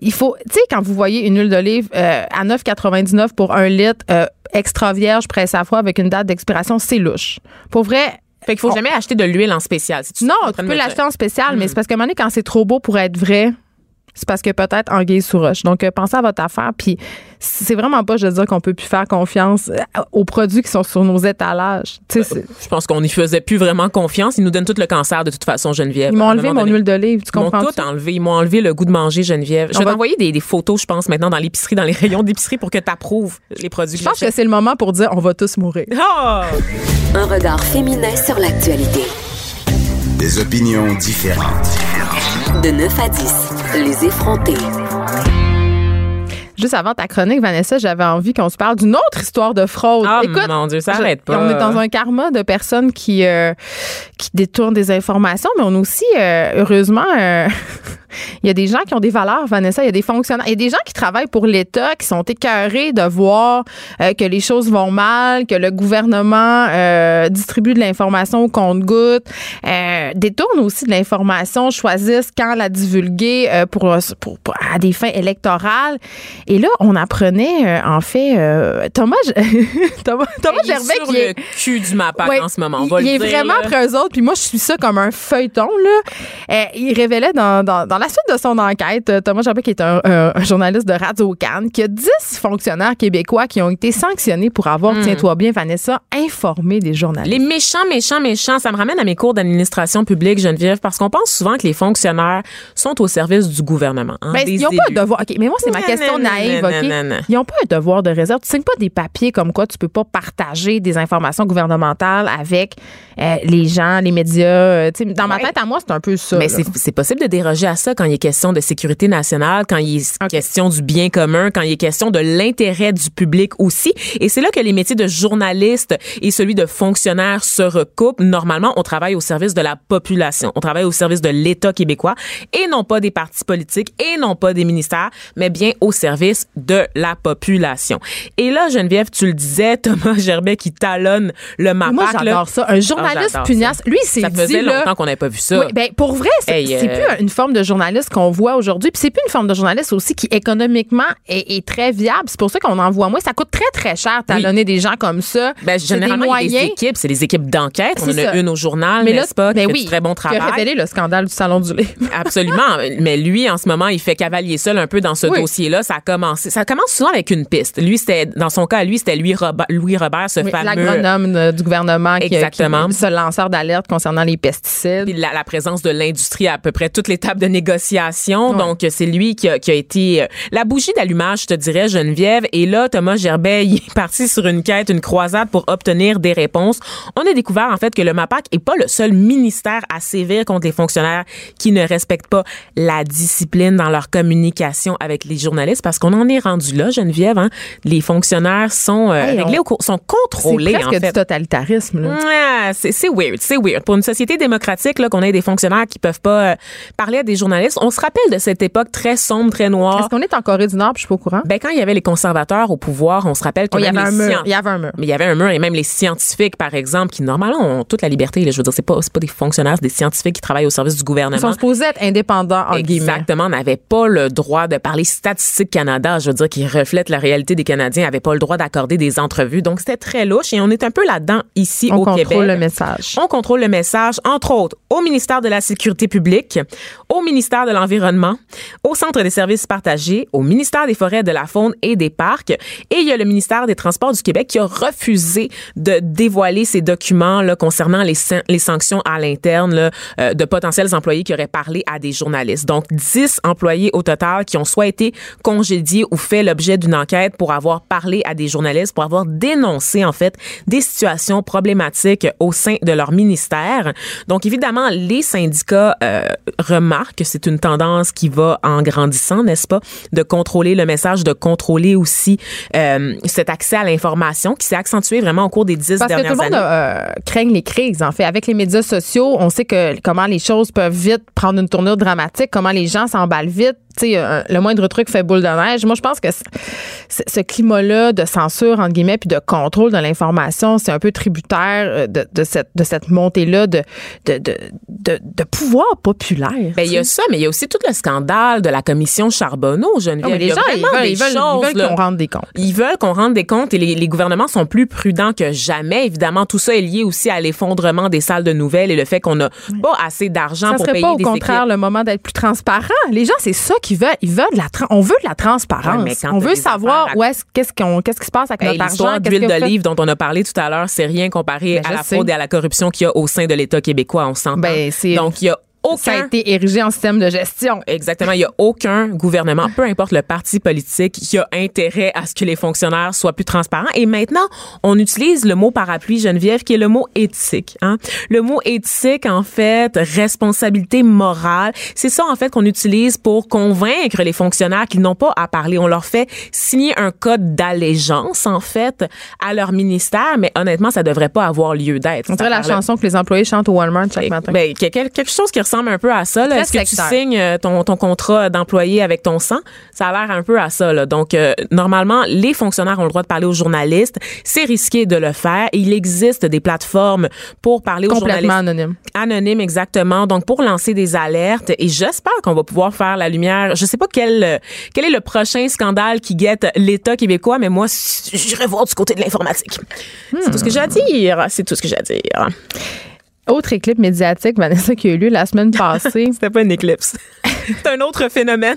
il faut, tu sais, quand vous voyez une huile d'olive euh, à 9,99 pour un litre, euh, extra vierge, presse à froid avec une date d'expiration, c'est louche. Pour vrai, Fait qu'il faut On- jamais acheter de l'huile en spécial. Non, que tu peux l'acheter en spécial, mais c'est parce qu'à un moment donné, quand c'est trop beau pour être vrai, c'est parce que peut-être anguille sous roche. Donc, euh, pensez à votre affaire. Puis, c'est vraiment pas, je veux dire, qu'on peut plus faire confiance euh, aux produits qui sont sur nos étalages. Tu sais, c'est- Je pense qu'on n'y faisait plus vraiment confiance. Ils nous donnent tout le cancer de toute façon, Geneviève. ils m'ont enlevé mon donné. huile d'olive. Tu Ils m'ont tout enlevé. Ils m'ont enlevé le goût de manger, Geneviève. Je On vais va- t'envoyer des, des photos, je pense, maintenant dans l'épicerie, dans les rayons d'épicerie pour que tu approuves les produits Je que pense que c'est le moment pour dire on va tous mourir. Ah! Un regard féminin sur l'actualité. Des opinions différentes. De 9 à 10, les effrontés. Juste avant ta chronique, Vanessa, j'avais envie qu'on se parle d'une autre histoire de fraude. Ah, Écoute, mon Dieu, ça je- arrête pas. On est dans un karma de personnes qui, euh, qui détournent des informations, mais on a aussi, euh, heureusement, euh, il y a des gens qui ont des valeurs, Vanessa. Il y a des fonctionnaires. Il y a des gens qui travaillent pour l'État, qui sont écœurés de voir que les choses vont mal, que le gouvernement distribue de l'information au compte-goutte, détourne aussi de l'information, choisissent quand la divulguer pour, pour- pour- à des fins électorales. Et là, on apprenait, euh, en fait, euh, Thomas, Thomas, Thomas Il est sur qui est... le cul du MAPAC Ouais, en ce moment. On va il le est dire, vraiment là. après eux autres, puis moi, je suis ça comme un feuilleton. Là. Euh, il révélait dans, dans, dans la suite de son enquête, Thomas Gervais, qui est un, un- un journaliste de Radio Cannes, qu'il y a 10 fonctionnaires québécois qui ont été sanctionnés pour avoir, tiens-toi bien, Vanessa, informé des journalistes. Hmm. Les méchants, méchants, méchants, ça me ramène à mes cours d'administration publique, Geneviève, parce qu'on pense souvent que les fonctionnaires sont au service du gouvernement. hein, Ben, ils n'ont pas élus. devoir. OK, mais moi, c'est ma question naïve. non, OK? non, non, non. Ils n'ont pas un devoir de réserve. Tu signes pas des papiers comme quoi tu peux pas partager des informations gouvernementales avec euh, les gens, les médias. Euh, dans ma tête, à moi, c'est un peu ça. Mais c'est possible de déroger à ça quand il est question de sécurité nationale, quand il est question du bien commun, quand il est question de l'intérêt du public aussi. Et c'est là que les métiers de journaliste et celui de fonctionnaire se recoupent. Normalement, on travaille au service de la population. On travaille au service de l'État québécois et non pas des partis politiques et non pas des ministères, mais bien au service de la population. Et là, Geneviève, tu le disais, Thomas Gerbet qui talonne le MAPAC. Moi, j'adore ça. Un journaliste Ah, j'adore pugnace. ça. Lui, c'est Ça faisait dit, là, longtemps qu'on n'avait pas vu ça. Oui, ben pour vrai, c'est Hey, euh, plus une forme de journaliste qu'on voit aujourd'hui. Puis c'est plus une forme de journaliste aussi qui économiquement est, est très viable. C'est pour ça qu'on en voit moins. Ça coûte très très cher talonner des gens comme ça. Ben, C'est des généralement, il y a des moyens. équipes, c'est des équipes d'enquête. On en a une au journal, Mais là, n'est-ce pas, qui ben fait oui, du très bon qui a travail. révélé le scandale du salon du livre. Absolument. Mais lui, en ce moment, il fait cavalier seul un peu dans ce Oui. dossier-là. Ça a commencé. Ça commence souvent avec une piste. Lui, c'était, dans son cas, lui, c'était Louis Robert, Louis Robert, ce Oui, fameux. L'agronome du gouvernement Exactement. qui ce lanceur d'alerte concernant les pesticides. Puis la, la présence de l'industrie à, à peu près toutes les tables de négociation. Ouais. Donc, c'est lui qui a, qui a été euh, la bougie d'allumage, je te dirais, Geneviève. Et là, Thomas Gerbet, il est parti sur une quête, une croisade pour obtenir des réponses. On a découvert, en fait, que le MAPAC est pas le seul ministère à sévir contre les fonctionnaires qui ne respectent pas la discipline dans leur communication avec les journalistes parce qu'on en est rendu là, Geneviève. Hein? Les fonctionnaires sont euh, Hey, on- réglés, au sont C'est contrôlés, presque en du totalitarisme. Ouais, c'est c'est weird, c'est weird. Pour une société démocratique, qu'on ait des fonctionnaires qui peuvent pas euh, parler à des journalistes, on se rappelle de cette époque très sombre, très noire. Est-ce qu'on est en Corée du Nord puis je suis pas au courant? Ben, quand il y avait les conservateurs au pouvoir, on se rappelle que Oh, y avait un mur. Il y avait un mur. mais il y avait un mur et même les scientifiques, par exemple, qui normalement ont toute la liberté. Là, je veux dire, c'est pas, c'est pas des fonctionnaires, c'est des scientifiques qui travaillent au service du Ils gouvernement. sont supposés être indépendants, en guillemets. Exactement, n'avaient pas le droit de parler Statistique Canada, je veux dire, qui reflète la réalité des Canadiens, n'avaient pas le droit d'accorder des entrevues. Donc, c'était très louche et on est un peu là-dedans ici On au contrôle Québec. le message. On contrôle le message, entre autres, au ministère de la Sécurité publique, au ministère de l'Environnement, au Centre des services partagés, au ministère des Forêts, de la Faune et des Parcs. Et il y a le ministère des Transports du Québec qui a refusé de dévoiler ces documents là, concernant les, les sanctions à l'interne là, euh, de potentiels employés qui auraient parlé à des journalistes. Donc, 10 employés au total qui ont soit été congédiés ou fait l'objet d'une enquête pour avoir parlé à des journalistes, pour avoir dénoncé, en fait, des situations problématiques au sein de leur ministère. Donc, évidemment, les syndicats euh, remarquent que c'est une tendance qui va en grandissant, n'est-ce pas, de contrôler le message, de contrôler aussi euh, cet accès à l'information qui s'est accentué vraiment au cours des dix Parce que tout dernières le monde années. euh, craigne les crises, en fait. Avec les médias sociaux, on sait que comment les choses peuvent vite prendre une tournure dramatique, comment les gens s'emballent vite. Le moindre truc fait boule de neige. Moi, je pense que ce climat-là de censure, entre guillemets, puis de contrôle de l'information, c'est un peu tributaire euh, de, de cette, de cette montée-là de, pouvoir populaire. Ben, il y a ça, mais il y a aussi tout le scandale de la commission Charbonneau, Geneviève. Y les gens, ils veulent, des ils veulent, ils veulent qu'on rende des comptes. Ils veulent qu'on rende des comptes et les, les gouvernements sont plus prudents que jamais. Évidemment, tout ça est lié aussi à l'effondrement des salles de nouvelles et le fait qu'on n'a pas assez d'argent Ça pour serait payer pas au des contraire équipes. le moment d'être plus transparent. Les gens, c'est ça qu'ils veulent? Ils veulent de la tra- on veut de la transparence. Ouais, on veut savoir où est-ce qu'est-ce qu'on qu'est-ce qui se passe avec Hey, notre argent, L'histoire qu'est-ce d'huile qu'on fait. d'olive dont on a parlé tout à l'heure, c'est rien comparé Ben, à la sais. fraude et à la corruption qu'il y a au sein de l'État québécois, on s'entend. Ben, c'est- Donc, il y a Ça a aucun été érigé en système de gestion. Exactement. Il y a aucun gouvernement, peu importe le parti politique, qui a intérêt à ce que les fonctionnaires soient plus transparents. Et maintenant, on utilise le mot parapluie, Geneviève, qui est le mot éthique. Hein? Le mot éthique, en fait, responsabilité morale, c'est ça, en fait, qu'on utilise pour convaincre les fonctionnaires qu'ils n'ont pas à parler. On leur fait signer un code d'allégeance, en fait, à leur ministère, mais honnêtement, ça devrait pas avoir lieu d'être. On dirait la chanson que les employés chantent au Walmart chaque matin. ben, quelque chose qui ressemble un peu à ça. Est-ce que tu signes euh, ton, ton contrat d'employé avec ton sang? Ça a l'air un peu à ça. Là. Donc, euh, normalement, les fonctionnaires ont le droit de parler aux journalistes. C'est risqué de le faire. Il existe des plateformes pour parler aux Complètement journalistes. anonyme. Anonyme, exactement. Donc, pour lancer des alertes, et j'espère qu'on va pouvoir faire la lumière. Je sais pas quel, euh, quel est le prochain scandale qui guette l'État québécois, mais moi, j'irai voir du côté de l'informatique. C'est tout ce que j'ai à dire. C'est tout ce que j'ai à dire. Autre éclipse médiatique, Vanessa, qui a eu lieu la semaine passée, C'était pas une éclipse. C'est un autre phénomène.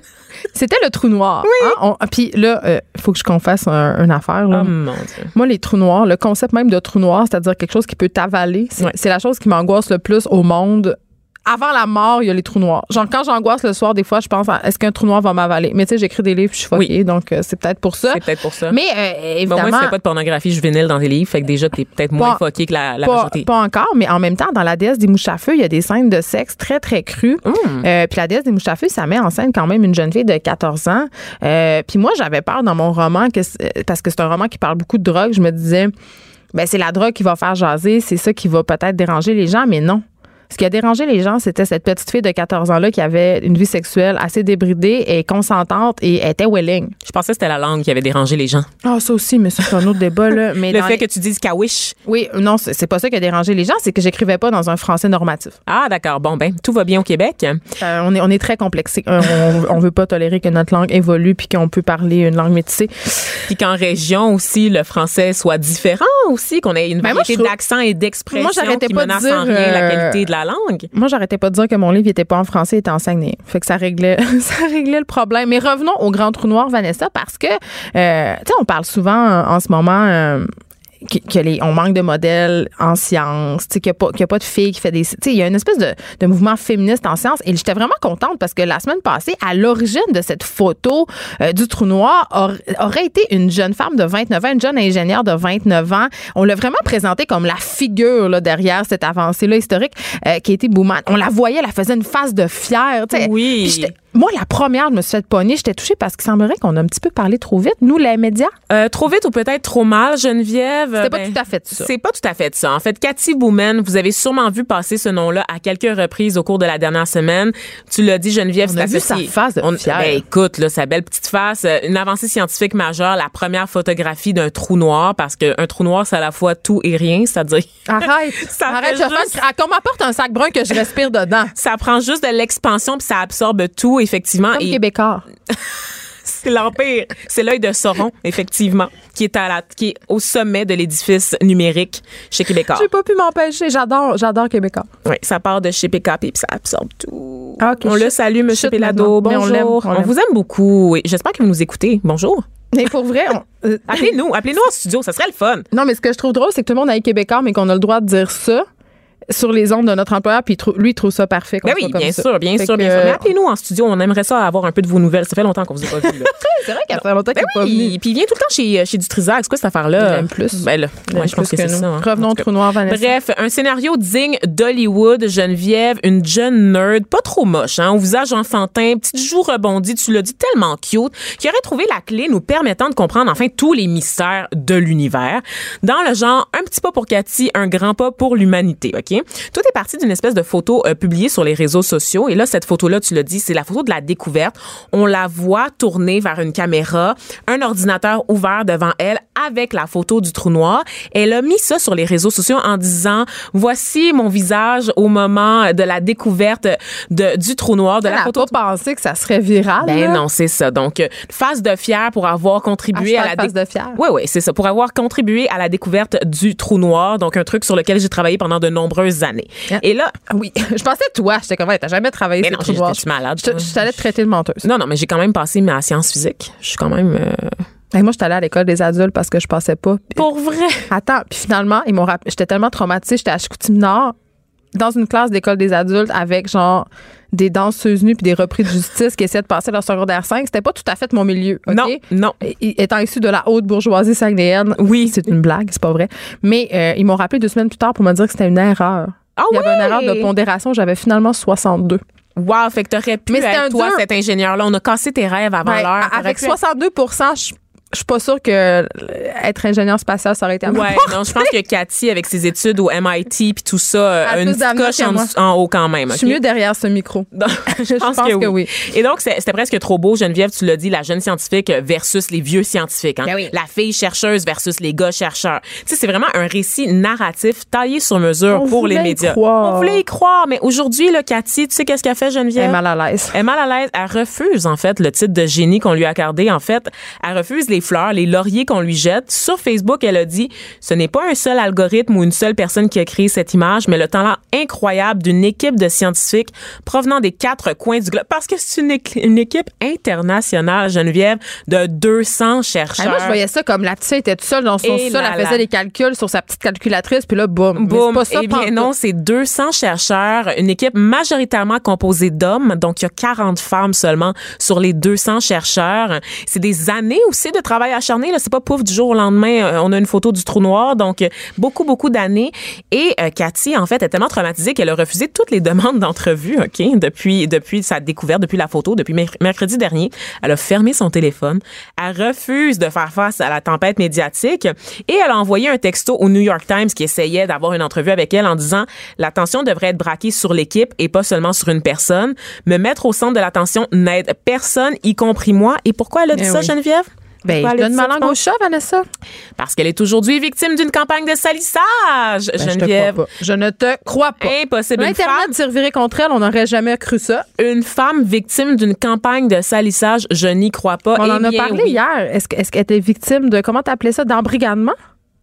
c'était le trou noir. Hein? On- Puis là, il faut que je confesse un- une affaire. Là. Oh mon Dieu. Moi, les trous noirs, le concept même de trou noir, c'est-à-dire quelque chose qui peut t'avaler, c'est Ouais. c'est la chose qui m'angoisse le plus au monde. Avant la mort, il y a les trous noirs. Genre, quand j'angoisse le soir, des fois, je pense est-ce qu'un trou noir va m'avaler? Mais tu sais, j'écris des livres, puis je suis fuckée, donc euh, c'est peut-être pour ça. C'est peut-être pour ça. Mais euh, Ben, au moins, évidemment, tu fais pas de pornographie juvénile dans tes livres, fait que déjà, t'es peut-être moins Pas- fucké que la, la pas, majorité. pas encore, mais en même temps, dans la déesse des mouches à feu, il y a des scènes de sexe très, très crues. Hum. Euh, puis la déesse des mouches à feu, ça met en scène quand même une jeune fille de 14 ans. Euh, puis moi, j'avais peur dans mon roman, que parce que c'est un roman qui parle beaucoup de drogue. Je me disais, ben c'est la drogue qui va faire jaser, c'est ça qui va peut-être déranger les gens, mais non. Ce qui a dérangé les gens, c'était cette petite fille de 14 ans-là qui avait une vie sexuelle assez débridée et consentante et était willing. Je pensais que c'était la langue qui avait dérangé les gens. Ah, ça aussi, mais c'est un autre débat, là. Mais Le fait les- que tu dises kawish. Oui, non, c'est pas ça qui a dérangé les gens, c'est que j'écrivais pas dans un français normatif. Ah, d'accord. Bon, ben, tout va bien au Québec. Euh, on est on est très complexé. Euh, on, on veut pas tolérer que notre langue évolue puis qu'on peut parler une langue métissée. Puis qu'en région aussi, le français soit différent aussi, qu'on ait une Ben, variété d'accent et d'expression qui pas de menace dire, en rien la euh, qualité de la Moi, j'arrêtais pas de dire que mon livre était pas en français, il était en. Fait que ça réglait, ça réglait le problème. Mais revenons au grand trou noir, Vanessa, parce que, euh, tu sais, on parle souvent en ce moment. euh, que, les, on manque de modèles en sciences, tu sais, qu'il n'y a, pas- qu'il y a pas de filles qui fait des... Tu sais, il y a une espèce de, de mouvement féministe en sciences et j'étais vraiment contente parce que la semaine passée, à l'origine de cette photo euh, du trou noir, aur- aurait été une jeune femme de 29 ans, une jeune ingénieure de 29 ans. On l'a vraiment présentée comme la figure là, derrière cette avancée-là historique euh, qui a été Bouman. On la voyait, elle faisait une face de fière. tu sais. Oui. Puis Moi, la première, je me suis fait pogner. J'étais touchée parce qu'il semblerait qu'on a un petit peu parlé trop vite, nous, les médias? Euh, trop vite ou peut-être trop mal, Geneviève? Pas Ben, tout à fait ça. C'est pas tout à fait ça. En fait, Cathy Boumen, vous avez sûrement vu passer ce nom-là à quelques reprises au cours de la dernière semaine. Tu l'as dit, Geneviève, On c'est a vu sa face de On- fière. Ben, écoute, là, sa belle petite face, euh, une avancée scientifique majeure, la première photographie d'un trou noir, parce qu'un trou noir, c'est à la fois tout et rien, c'est-à-dire Arrête. Ça Arrête, je juste- qu'on m'apporte un sac brun que je respire dedans. ça prend juste de l'expansion puis ça absorbe tout, effectivement. Comme Et Québécois. c'est l'empire, c'est l'œil de Sauron, effectivement, qui est à la, qui est au sommet de l'édifice numérique chez Québécois. J'ai pas pu m'empêcher. J'adore, j'adore Québécois. Oui, ça part de chez PKP puis ça absorbe tout. Ah, on le salue, Monsieur Pelado. maintenant. Mais on Bonjour. on vous aime beaucoup. J'espère que vous nous écoutez. Bonjour. Mais pour vrai, on- euh, Appelez-nous, appelez-nous en studio, ça serait le fun. non, mais ce que je trouve drôle, c'est que tout le monde a Québécois, mais qu'on a le droit de dire ça sur les ondes de notre employeur, puis lui, il trouve ça parfait. Ben oui, bien sûr, bien Fait sûr, bien sûr. Mais appelez-nous en studio, on aimerait ça avoir un peu de vos nouvelles. Ça fait longtemps qu'on vous a pas vu. C'est vrai qu'il y a longtemps qu'il Ben n'est pas venu. puis il vient tout le temps chez, chez Dutrisac. C'est quoi cette affaire-là? Il plus. Ben là, ouais, je pense que, c'est ça. hein. Revenons En au trou noir, Vanessa. Bref, un scénario digne d'Hollywood, Geneviève, une jeune nerd, pas trop moche, hein, au visage enfantin, petite joue rebondie, tu l'as dit, tellement cute, qui aurait trouvé la clé nous permettant de comprendre enfin tous les mystères de l'univers. Dans le genre, un petit pas pour Cathy, un grand pas pour l'humanité, OK? Tout est parti d'une espèce de photo euh, publiée sur les réseaux sociaux. Et là, cette photo-là, tu l'as dit, c'est la photo de la découverte. On la voit tourner vers une caméra, un ordinateur ouvert devant elle avec la photo du trou noir. Elle a mis ça sur les réseaux sociaux en disant, voici mon visage au moment de la découverte de, du trou noir, de Elle la photo. pas pensé que ça serait viral. Ben là. non, c'est ça. Donc, euh, face de fier pour avoir contribué à la face de fier. Oui, oui, c'est ça. Pour avoir contribué à la découverte du trou noir, donc un truc sur lequel j'ai travaillé pendant de nombreuses nombreuses années. Et là, Oui, je pensais toi. J'étais comme, ouais, t'as jamais travaillé Mais non, j'étais malade, Je je t'allais te traiter de menteuse. non, non, mais j'ai quand même passé ma science physique. Je suis quand même euh, Hey, moi, j'étais allée à l'école des adultes parce que je pensais pas. Pour vrai? Attends, puis finalement, ils m'ont rappelé. J'étais tellement traumatisée. J'étais à Chicoutimi-Nord dans une classe d'école des adultes avec genre des danseuses nues puis des repris de justice qui essayaient de passer leur secondaire 5. C'était pas tout à fait mon milieu. Non, non. Et- Étant issu de la haute bourgeoisie saguenéenne, oui, c'est une blague, c'est pas vrai. Mais euh, ils m'ont rappelé deux semaines plus tard pour me dire que c'était une erreur. Ah Il y avait une erreur de pondération. J'avais finalement 62. Wow, fait que t'aurais pu Mais être un toi, dur- cet ingénieur-là. On a cassé tes rêves avant Ouais, l'heure. Avec pu- 62 je je suis pas sûre que être ingénieur spatial, ça aurait été à Ouais, non, je pense que Cathy, avec ses études au MIT puis tout ça, Elle a une coche en, haut quand même. Je suis mieux derrière ce micro. Je, pense, pense que, que oui. oui. Et donc, c'est- c'était presque trop beau, Geneviève, tu l'as dit, la jeune scientifique versus les vieux scientifiques. Hein? Ben oui. La fille chercheuse versus les gars chercheurs. Tu sais, c'est vraiment un récit narratif taillé sur mesure On pour les voulait y médias. croire. On voulait y croire, mais aujourd'hui, là, Cathy, tu sais qu'est-ce qu'elle fait, Elle Geneviève? est mal à l'aise. Elle est mal à l'aise. Elle refuse, en fait, le titre de génie qu'on lui a accordé. En fait, elle refuse les fleurs, les lauriers qu'on lui jette. Sur Facebook, elle a dit, ce n'est pas un seul algorithme ou une seule personne qui a créé cette image, mais le talent incroyable d'une équipe de scientifiques provenant des quatre coins du globe. Parce que c'est une, une équipe internationale, Geneviève, de 200 chercheurs. Ah, moi, je voyais ça comme la petite était toute seule dans son sol, elle faisait des calculs sur sa petite calculatrice, puis là, boum. Boum. pas ça, eh bien non, c'est 200 chercheurs, une équipe majoritairement composée d'hommes, donc il y a 40 femmes seulement sur les 200 chercheurs. C'est des années aussi de travail acharné, là, c'est pas pouf du jour au lendemain, euh, on a une photo du trou noir, donc euh, beaucoup beaucoup d'années et euh, Cathy en fait est tellement traumatisée qu'elle a refusé toutes les demandes d'entrevue, OK, depuis depuis sa découverte, depuis la photo, depuis merc- mercredi dernier, elle a fermé son téléphone, elle refuse de faire face à la tempête médiatique et elle a envoyé un texto au New York Times qui essayait d'avoir une entrevue avec elle en disant l'attention devrait être braquée sur l'équipe et pas seulement sur une personne. Me mettre au centre de l'attention n'aide personne, y compris moi. Et pourquoi elle a dit Eh ça, oui. Geneviève? Ben, je donne ma langue au chat, Vanessa. Parce qu'elle est aujourd'hui victime d'une campagne de salissage, Ben, Geneviève. crois pas. Je ne te crois pas. Impossible. Une L'Internet femme, s'est reviré contre elle, on n'aurait jamais cru ça. une femme victime d'une campagne de salissage, je n'y crois pas. On Eh en a parlé oui. hier. Est-ce est-ce qu'elle était victime de, comment t'appelais ça, d'embrigadement?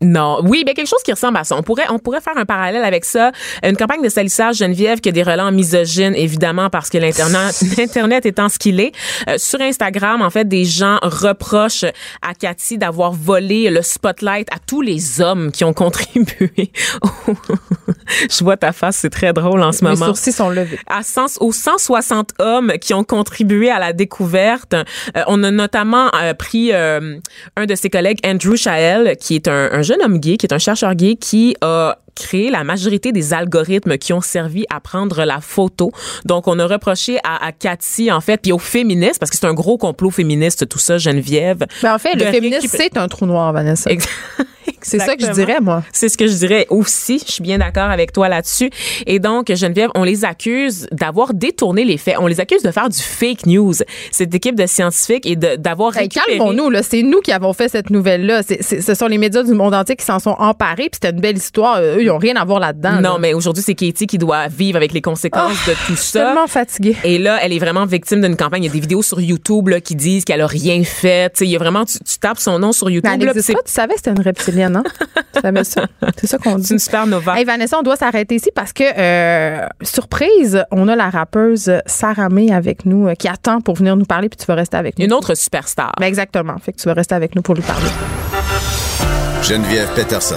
Non, oui, bien quelque chose qui ressemble à ça. On pourrait, on pourrait faire un parallèle avec ça. Une campagne de salissage Geneviève qui a des relents misogynes, évidemment, parce que l'internet, l'internet étant ce qu'il est. Euh, sur Instagram, en fait, des gens reprochent à Cathy d'avoir volé le spotlight à tous les hommes qui ont contribué. Je vois ta face, c'est très drôle en ce Mes moment sourcils sont levés. à 100 aux 160 hommes qui ont contribué à la découverte. Euh, on a notamment euh, pris euh, un de ses collègues, Andrew Chael, qui est un, un jeune homme gay, qui est un chercheur gay, qui a créé la majorité des algorithmes qui ont servi à prendre la photo. Donc, on a reproché à, à Cathy, en fait, puis aux féministes, parce que c'est un gros complot féministe, tout ça, Geneviève. Ben, en fait, le récupérer- c'est un trou noir, Vanessa. C'est ça que je dirais, moi. C'est ce que je dirais aussi. Je suis bien d'accord avec toi là-dessus. Et donc, Geneviève, on les accuse d'avoir détourné les faits. On les accuse de faire du fake news. Cette équipe de scientifiques et d'avoir Hey, récupéré... calmons-nous, là. C'est nous qui avons fait cette nouvelle-là. Ce sont les médias du monde entier qui s'en sont emparés, puis c'était une belle histoire. Eux, ils n'ont rien à voir là-dedans. Non, là. mais aujourd'hui, c'est Katie qui doit vivre avec les conséquences Ah, de tout Je suis ça. tellement fatiguée. Et là, elle est vraiment victime d'une campagne. Il y a des vidéos sur YouTube là, qui disent qu'elle a rien fait. Tu sais, il y a vraiment, tu, tu tapes son nom sur YouTube. Mais elle là, pas. Tu savais que c'était une reptilienne, hein? tu savais ça? C'est ça qu'on c'est dit. une supernova. Hey Vanessa, on doit s'arrêter ici parce que, euh, surprise, on a la rappeuse Sarah May avec nous euh, qui attend pour venir nous parler, puis tu vas rester avec nous. Une autre superstar. Ben exactement. Fait que tu vas rester avec nous pour lui parler. Geneviève Peterson.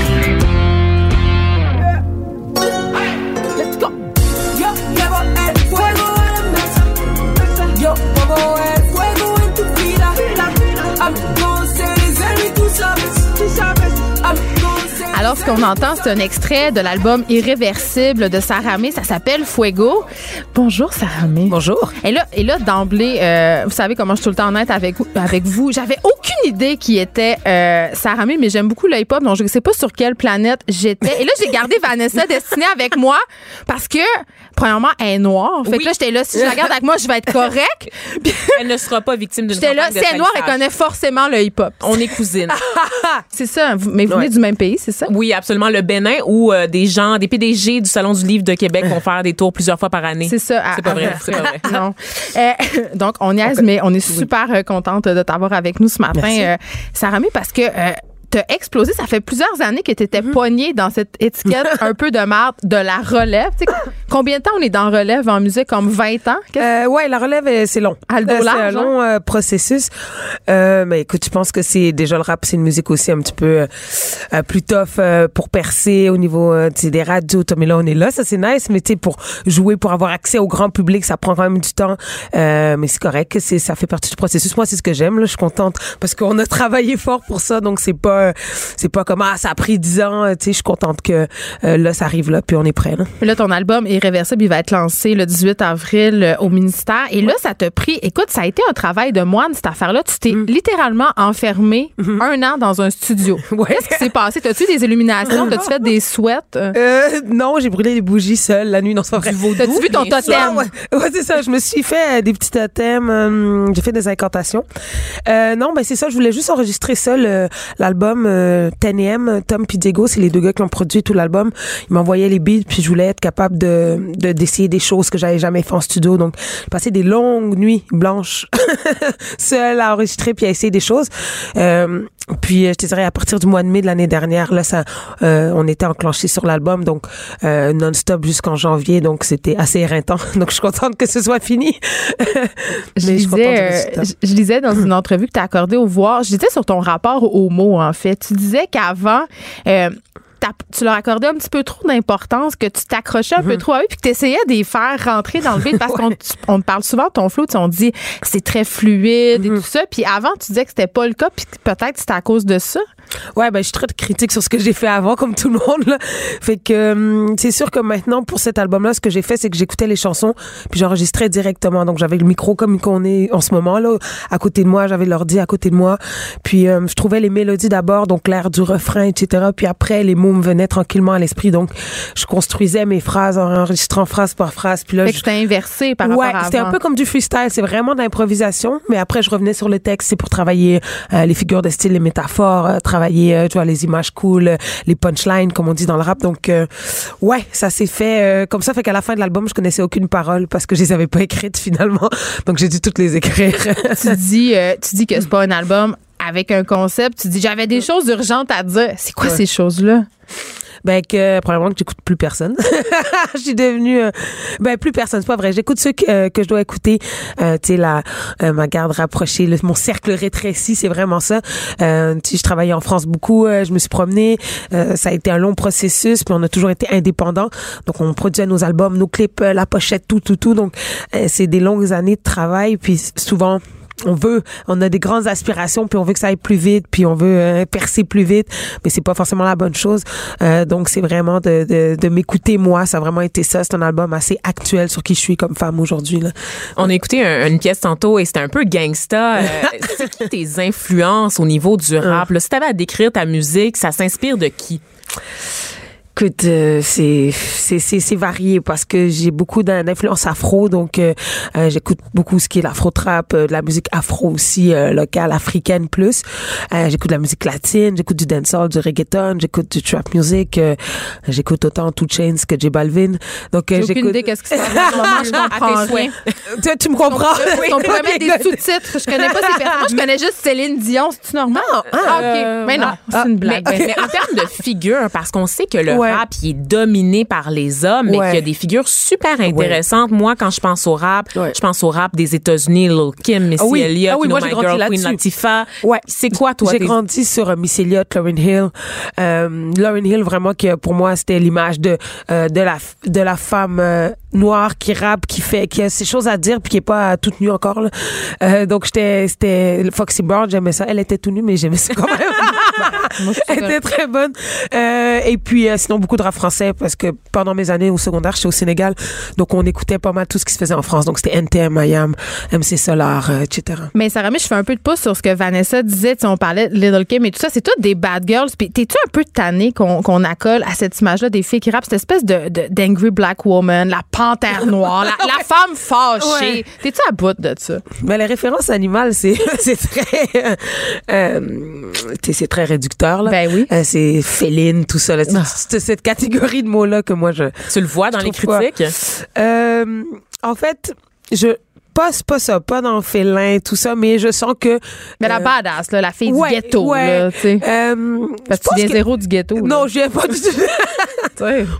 Alors, ce qu'on entend, c'est un extrait de l'album Irréversible de Sarah May. Ça s'appelle Fuego. Bonjour, Sarah May. Bonjour. Et là, et là d'emblée, euh, vous savez comment je suis tout le temps honnête avec, vous- avec vous. J'avais aucune idée qui était euh, Sarah May, mais j'aime beaucoup le hip-hop, donc je ne sais pas sur quelle planète j'étais. Et là, j'ai gardé Vanessa Destinée avec moi parce que, premièrement, elle est noire. Fait Oui. que là, j'étais là, si je la garde avec moi, je vais être correct. Puis Elle ne sera pas victime d'une j'étais là, si de elle est noire, elle connaît forcément le hip-hop. On est cousines. C'est ça, vous- mais vous venez du même pays, c'est ça? Oui, Oui, absolument. Le Bénin où euh, des gens, des PDG du Salon du Livre de Québec vont faire des tours plusieurs fois par année. C'est ça. C'est pas vrai. C'est pas vrai. Non. Euh, donc, on niaise, mais on est super euh, contente de t'avoir avec nous ce matin, euh, Sarah May, parce que t'as explosé. Ça fait plusieurs années que t'étais Mm-hmm. pognée dans cette étiquette un peu de marde de la relève. Combien de temps on est dans relève en musique? Comme 20 ans? Euh, ouais, la relève, euh, c'est long. Dos Euh, c'est un large, long euh, processus. Euh, mais écoute, je pense que c'est déjà le rap, c'est une musique aussi un petit peu euh, plus tough euh, pour percer au niveau des radios. Mais là, on est là, ça c'est nice. Mais tu sais, pour jouer, pour avoir accès au grand public, ça prend quand même du temps. Euh, mais c'est correct, c'est ça fait partie du processus. Moi, c'est ce que j'aime. Là, je suis contente parce qu'on a travaillé fort pour ça. Donc c'est pas, c'est pas comme ah ça a pris 10 ans. Tu sais, je suis contente que euh, là ça arrive là, puis on est prêt. Là. Là, ton album Irréversible, il va être lancé le 18 avril euh, au ministère. Et là, ça t'a pris. Écoute, ça a été un travail de moine, cette affaire-là. Tu t'es littéralement enfermé un an dans un studio. Ouais. Qu'est-ce qui s'est passé? T'as-tu des illuminations? T'as-tu fait des sweats? Euh, Euh, non, j'ai brûlé des bougies seule la nuit. Non, c'est pas vrai. T'as-tu vu ton totem? Ouais, ouais, c'est ça. Je me suis fait des petits totems. euh, j'ai fait des incantations. Euh, non, ben c'est ça. Je voulais juste enregistrer seul l'album 10 Tom puis Diego, c'est les deux gars qui ont produit tout l'album. Ils m'envoyaient les beats puis je voulais être capable de de- d'essayer des choses que j'avais jamais fait en studio. Donc, j'ai passé des longues nuits blanches seule à enregistrer puis à essayer des choses. Euh, puis euh, je te dirais à partir du mois de mai de l'année dernière, là, ça, euh, on était enclenché sur l'album, donc euh, non-stop jusqu'en janvier, donc c'était assez éreintant. Donc je suis contente que ce soit fini. Je Mais lisais, je, je lisais dans une entrevue que tu as accordée au Voir, je disais sur ton rapport aux mots, en fait. Tu disais qu'avant, tu leur accordais un petit peu trop d'importance, que tu t'accrochais un peu trop à eux, puis que tu essayais de les faire rentrer dans le beat parce qu'on on te parle souvent de ton flow, on dit c'est très fluide et tout ça. Puis avant, tu disais que c'était pas le cas, puis peut-être c'était à cause de ça. Ouais, ben je suis très critique sur ce que j'ai fait avant, comme tout le monde. Là. Fait que hum, c'est sûr que maintenant pour cet album-là, ce que j'ai fait, c'est que j'écoutais les chansons puis j'enregistrais directement. Donc j'avais le micro comme qu'on est en ce moment là, à côté de moi, j'avais l'ordi à côté de moi. Puis hum, je trouvais les mélodies d'abord, donc l'air du refrain, etc. Puis après les mots me venaient tranquillement à l'esprit. Donc je construisais mes phrases en enregistrant phrase par phrase. Puis là, Fait je- que c'était inversé par ouais, rapport à c'était un peu comme du freestyle, c'est vraiment de l'improvisation, mais après je revenais sur le texte, c'est pour travailler euh, les figures de style, les métaphores, euh, travailler euh, tu vois les images cool, euh, les punchlines comme on dit dans le rap. Donc euh, ouais, ça s'est fait euh, comme ça fait qu'à la fin de l'album, je connaissais aucune parole parce que je les avais pas écrites finalement. Donc j'ai dû toutes les écrire. tu dis, euh, tu dis que c'est pas un album avec un concept. Tu dis, j'avais des choses urgentes à dire. C'est quoi ces choses-là? Ben que probablement que j'écoute plus personne. je suis devenue euh, ben plus personne, c'est pas vrai. J'écoute ceux que, euh, je dois écouter. Euh, tu sais la euh, ma garde rapprochée, le- mon cercle rétréci, c'est vraiment ça. Euh, je travaillais en France beaucoup, je me suis promenée, ça a été un long processus, puis on a toujours été indépendants. Donc on produisait nos albums, nos clips, la pochette, tout tout tout. Donc c'est des longues années de travail, puis souvent on veut, on a des grandes aspirations, puis on veut que ça aille plus vite, puis on veut euh, percer plus vite, mais c'est pas forcément la bonne chose. Euh, donc c'est vraiment de, de, de m'écouter moi, ça a vraiment été ça. C'est un album assez actuel sur qui je suis comme femme aujourd'hui. Là. On a écouté un- une pièce tantôt et c'était un peu gangsta. Euh, c'est qui tes influences au niveau du rap? Là, si t'avais à décrire ta musique, ça s'inspire de qui? Écoute, euh, c'est c'est c'est c'est varié parce que j'ai beaucoup d'in- d'influence afro, donc euh, euh, j'écoute beaucoup ce qui est l'afro trap, euh, de la musique afro aussi euh, locale africaine plus. Euh, j'écoute de la musique latine, j'écoute du dancehall, du reggaeton, j'écoute du trap music, euh, j'écoute autant Two Chains que J Balvin. Donc euh, J'ai aucune j'écoute. idée qu'est-ce moment. Je comprends rien. tu, tu me comprends On pourrait mettre des sous-titres. Je connais pas ces personnes. Je connais juste Céline Dion. C'est-tu normal? Ah, euh, OK. Mais non, ah, c'est une blague. mais en termes de figures, parce qu'on sait que le Ouais. rap il est dominé par les hommes, mais qu'il y a des figures super intéressantes. Moi, quand je pense au rap, je pense au rap des États-Unis, Lil Kim, Missy Ah oui. Elliott, Ah oui, moi, My grandi Girl, Queen. Latifah. Ouais. C'est quoi, toi? J'ai grandi sur euh, Miss Elliott, Lauryn Hill. Euh, Lauryn Hill, vraiment, que pour moi, c'était l'image de euh, de la de la femme euh, noire qui rappe, qui fait, qui a ses choses à dire, puis qui est pas toute nue encore. Là. Euh, donc j'étais, c'était Foxy Brown, j'aimais ça. Elle était toute nue, mais j'aimais ça quand même. Elle était très bonne. Euh, et puis euh, sinon beaucoup de rap français parce que pendant mes années au secondaire, j'étais au Sénégal, donc on écoutait pas mal tout ce qui se faisait en France. Donc c'était NTM, IAM, MC Solar, euh, etc. Mais Sarah, je fais un peu de pouce sur ce que Vanessa disait. Tu sais, on parlait de Little Kim et tout ça. C'est toutes des bad girls. Puis t'es-tu un peu tanné qu'on qu'on accole à cette image-là des filles qui rappent? Cette espèce de d'angry black woman, la panthère noire, la, la femme fâchée. Ouais. T'es-tu à bout de ça? Mais les références animales, c'est très euh, tu sais, c'est très réducteur là. Ben oui. Euh, c'est féline, tout ça là. C'est- C'est cette catégorie de mots là que moi je Tu le vois dans les critiques? Euh, en fait, je pas c'est pas ça, pas dans félin tout ça, mais je sens que Mais la euh, badass, là, la fille ouais, du ghetto, ouais. là, tu sais. euh, Parce que tu viens que- zéro du ghetto. là. Non, je viens pas du tout.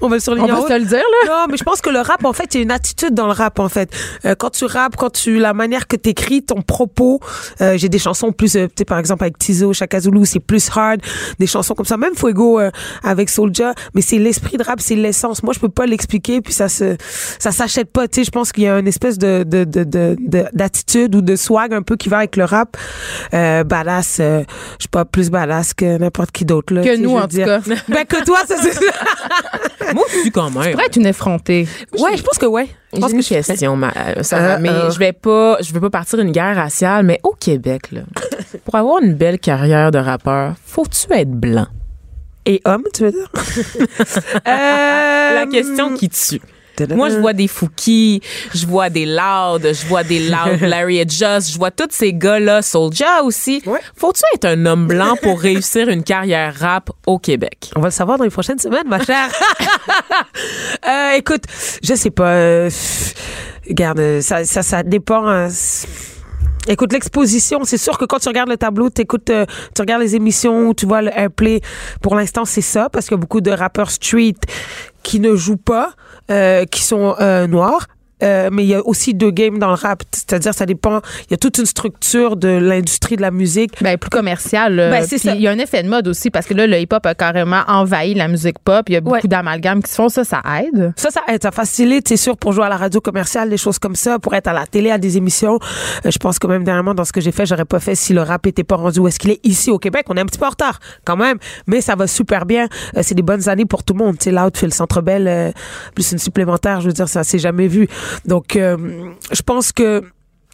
On va le surligner On va se le dire, là. Non, mais je pense que le rap, en fait, il y a une attitude dans le rap, en fait. Euh, quand tu rappes, quand tu, la manière que t'écris, ton propos, euh, j'ai des chansons plus, euh, tu sais, par exemple, avec Tizo, Chaka Zulu, c'est plus hard, des chansons comme ça. Même Fuego, euh, avec Soulja, mais c'est l'esprit de rap, c'est l'essence. Moi, je peux pas l'expliquer, puis ça se, ça s'achète pas, tu sais. Je pense qu'il y a une espèce de, de, de, de, de- d'attitude ou de swag un peu qui va avec le rap. Euh, badass, euh, je suis pas plus badass que n'importe qui d'autre, là. Que nous, en tout cas. Ben, que toi, ça, c'est Moi aussi, quand même. Pourrait être une effrontée. Ouais, je pense que ouais. Je J'ai pense une que je ferais. question, ma, euh, Sarah, Euh, mais euh. je vais pas, je veux pas partir une guerre raciale, mais au Québec, là, pour avoir une belle carrière de rappeur, faut-tu être blanc? Et homme, tu veux dire? Euh, La question qui tue. Moi, je vois des Fouki, je vois des Loud, je vois des Loud Larry et Just, je vois tous ces gars-là, Soulja aussi. Ouais. Faut-tu être un homme blanc pour réussir une carrière rap au Québec? On va le savoir dans les prochaines semaines, ma chère. Euh, écoute, je sais pas. euh, regarde, ça, ça, ça dépend. hein, Écoute, l'exposition, c'est sûr que quand tu regardes le tableau, t'écoutes, euh, tu regardes les émissions, tu vois le airplay. Pour l'instant, c'est ça, parce qu'il y a beaucoup de rappeurs street qui ne jouent pas, euh, qui sont euh, noirs. Euh, mais il y a aussi deux games dans le rap, c'est-à-dire ça dépend. Il y a toute une structure de l'industrie de la musique. Ben, plus commercial. là. Ben, c'est Puis ça. Il y a un effet de mode aussi parce que là, le hip-hop a carrément envahi la musique pop. Il y a beaucoup Ouais. d'amalgames qui se font. Ça, ça aide. Ça, ça aide, ça facilite, c'est sûr, pour jouer à la radio commerciale, des choses comme ça, pour être à la télé, à des émissions. Euh, je pense que même dernièrement, dans ce que j'ai fait, j'aurais pas fait si le rap était pas rendu où est-ce qu'il est ici au Québec. On est un petit peu en retard, quand même, mais ça va super bien. Euh, c'est des bonnes années pour tout le monde. Tu sais, l'out fait le Centre Bell, euh, plus une supplémentaire, je veux dire, ça s'est jamais vu. Donc, euh, je pense que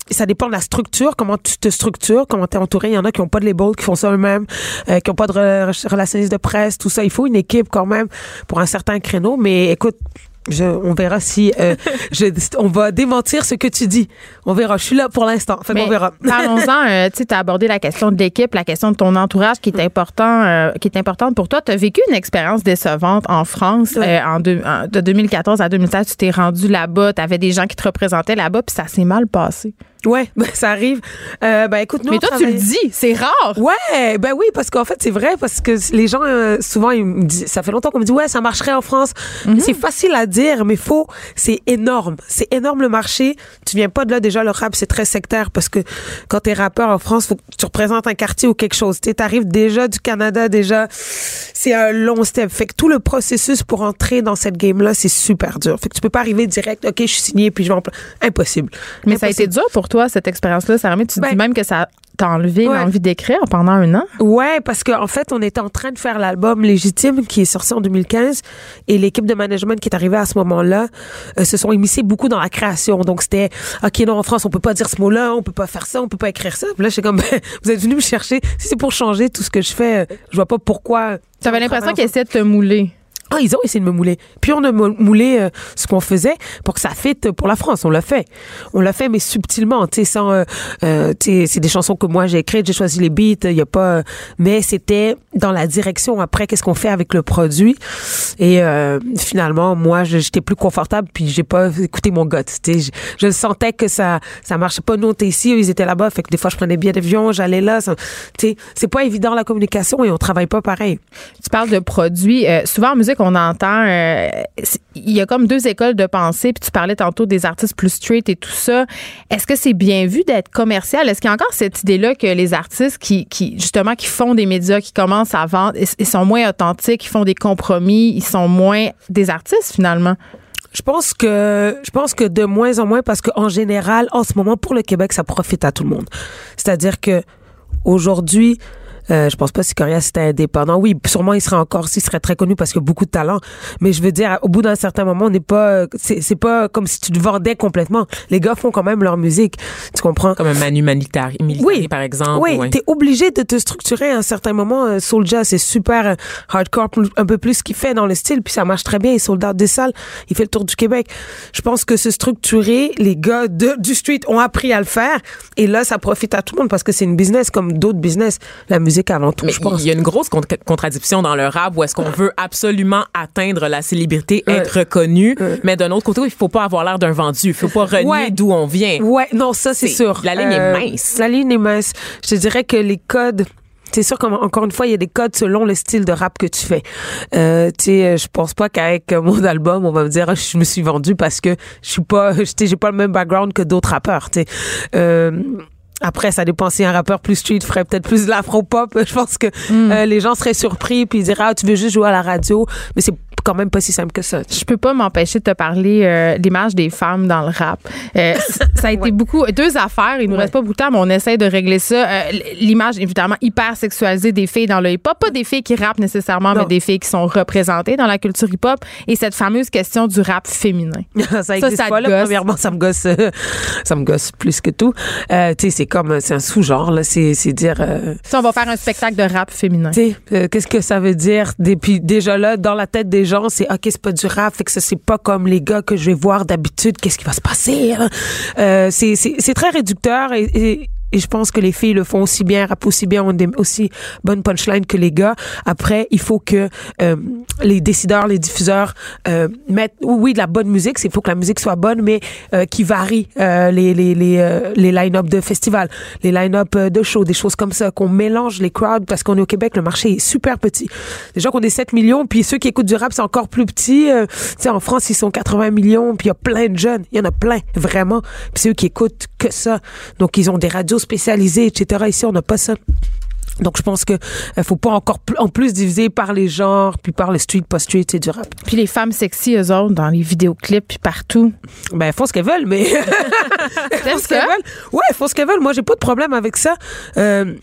ça dépend de la structure, comment tu te structures, comment tu es entouré. Il y en a qui ont pas de label, qui font ça eux-mêmes, euh, qui ont pas de re- relationniste de presse, tout ça. Il faut une équipe quand même pour un certain créneau. Mais écoute, je, on verra si euh, je, on va démentir ce que tu dis. On verra. Je suis là pour l'instant. Mais qu'on verra. Parlons-en. euh, tu as abordé la question de l'équipe, la question de ton entourage qui est important, euh, qui est importante pour toi. Tu as vécu une expérience décevante en France Ouais. euh, en en- de 2014 à 2016. Tu t'es rendu là-bas, tu avais des gens qui te représentaient là-bas, puis ça s'est mal passé. Ouais, ben, ça arrive. Euh, ben écoute, nous Mais toi, tu le dis, c'est rare. Ouais, ben oui, parce qu'en fait, c'est vrai, parce que les gens, euh, souvent, ils me disent, ça fait longtemps qu'on me dit, ouais, ça marcherait en France. C'est facile à dire, mais faux, c'est énorme. C'est énorme le marché. Tu viens pas de là, déjà, le rap, c'est très sectaire, parce que quand t'es rappeur en France, faut que tu représentes un quartier ou quelque chose. Tu arrives déjà du Canada, déjà, c'est un long step. Fait que tout le processus pour entrer dans cette game-là, c'est super dur. Fait que tu peux pas arriver direct, OK, je suis signé, puis je vais en Impossible. Mais ça a été dur pour toi, cette expérience-là, Sarah. Tu Ben- dis même que ça t'a enlevé Ouais. l'envie d'écrire pendant un an? Ouais, parce qu'en en fait, on était en train de faire l'album Légitime qui est sorti en 2015 et l'équipe de management qui est arrivée à ce moment-là euh, se sont immiscés beaucoup dans la création. Donc c'était OK, non, en France, on peut pas dire ce mot-là, on peut pas faire ça, on peut pas écrire ça. Puis là, j'étais comme ben, vous êtes venu me chercher, si c'est pour changer tout ce que je fais, euh, je vois pas pourquoi. Tu avais l'impression qu'ils essayaient de te mouler. Ah, ils ont essayé de me mouler. Puis on a mou- moulé euh, ce qu'on faisait pour que ça fitte pour la France. On l'a fait. On l'a fait, mais subtilement, tu sais, euh, euh, c'est des chansons que moi j'ai écrites, j'ai choisi les beats, il y a pas... mais c'était dans la direction après, qu'est-ce qu'on fait avec le produit. Et euh, finalement, moi, j'étais plus confortable, puis j'ai pas écouté mon gut. Je, je sentais que ça ça marchait pas. Nous, on était ici, ils étaient là-bas. Fait que des fois, je prenais bien d'avion, j'allais là. Tu sais, c'est pas évident la communication et on travaille pas pareil. Tu parles de produits. Euh, souvent en musique, on entend. euh, Il y a comme deux écoles de pensée. Puis tu parlais tantôt des artistes plus street et tout ça. Est-ce que c'est bien vu d'être commercial? Est-ce qu'il y a encore cette idée-là que les artistes qui, justement, qui font des médias, qui commencent à vendre, ils, ils sont moins authentiques, ils font des compromis, ils sont moins des artistes finalement? Je pense que je pense que de moins en moins parce qu'en général, en ce moment, pour le Québec, ça profite à tout le monde. C'est-à-dire que aujourd'hui, Euh, je pense pas si Corias était indépendant. Oui, sûrement il serait encore, s'il serait très connu parce qu'il a beaucoup de talent. Mais je veux dire, au bout d'un certain moment, on n'est pas, euh, c'est pas comme si tu te vendais complètement. Les gars font quand même leur musique. Tu comprends? Comme un Manu Militari, Militari, par exemple. Oui, ouais. t'es obligé de te structurer à un certain moment. Euh, Soulja, c'est super euh, hardcore, un peu plus ce qu'il fait dans le style, puis ça marche très bien. Il sold out des salles, il fait le tour du Québec. Je pense que se structurer, les gars de, du street ont appris à le faire, et là, ça profite à tout le monde parce que c'est une business comme d'autres business. La musique avant tout, Mais je pense. il y a une grosse con- contradiction dans le rap où est-ce qu'on veut absolument atteindre la célébrité, être reconnu, mais d'un autre côté, il faut pas avoir l'air d'un vendu. Il faut pas renier Ouais. d'où on vient. Ouais, non, ça c'est sûr. Euh, la ligne est mince. La ligne est mince. Je te dirais que les codes. C'est sûr qu'encore une fois, il y a des codes selon le style de rap que tu fais. Euh, tu sais, euh, je pense pas qu'avec euh, mon album, on va me dire, je me suis vendu parce que je suis pas, j'ai pas le même background que d'autres rappeurs. Tu sais. Euh, après, ça dépend si un rappeur plus street ferait peut-être plus de l'afro-pop. Je pense que euh, les gens seraient surpris puis ils diraient, ah, tu veux juste jouer à la radio. Mais c'est quand même pas si simple que ça. Je peux pas m'empêcher de te parler euh, de l'image des femmes dans le rap. Euh, ça a été beaucoup deux affaires. Il nous reste pas beaucoup de temps, mais on essaie de régler ça. Euh, l'image évidemment hyper sexualisée des filles dans le hip-hop, pas des filles qui rappent nécessairement, Non. mais des filles qui sont représentées dans la culture hip-hop. Et cette fameuse question du rap féminin. ça existe ça pas te là. gosse. Premièrement, ça me gosse, euh, ça me gosse plus que tout. Tu sais, c'est comme, c'est un sous-genre là. C'est, dire, Si on va faire un spectacle de rap féminin. tu sais, qu'est-ce que ça veut dire? Puis déjà là, dans la tête des gens, c'est ok, c'est pas du rap, fait que ça c'est pas comme les gars que je vais voir d'habitude. Qu'est-ce qui va se passer hein? Euh, C'est, très réducteur et et je pense que les filles le font aussi bien, rappent aussi bien, ont des aussi bonnes punchlines que les gars. Après, il faut que euh, les décideurs, les diffuseurs euh, mettent, oui, de la bonne musique. Il faut que la musique soit bonne, mais euh, qui varie euh, les les les, euh, les line-up de festivals, les line-up euh, de shows, des choses comme ça, qu'on mélange les crowds parce qu'on est au Québec, le marché est super petit. Qui ont des 7 millions, puis ceux qui écoutent du rap, c'est encore plus petit. Tu sais, en France, ils sont 80 millions, puis il y a plein de jeunes. Il y en a plein, vraiment. Puis c'est eux qui écoutent que ça. Donc, ils ont des radios spécialisées, etc. Ici, on n'a pas ça. Donc, je pense que euh, faut pas encore pl- en plus diviser par les genres, puis par le street, pas street, c'est du rap. Puis les femmes sexy, eux autres, dans les vidéoclips, puis partout. Ben, elles font ce qu'elles veulent, mais. font ce qu'elles veulent. Ouais, elles font ce qu'elles veulent. Moi, j'ai pas de problème avec ça. Euh,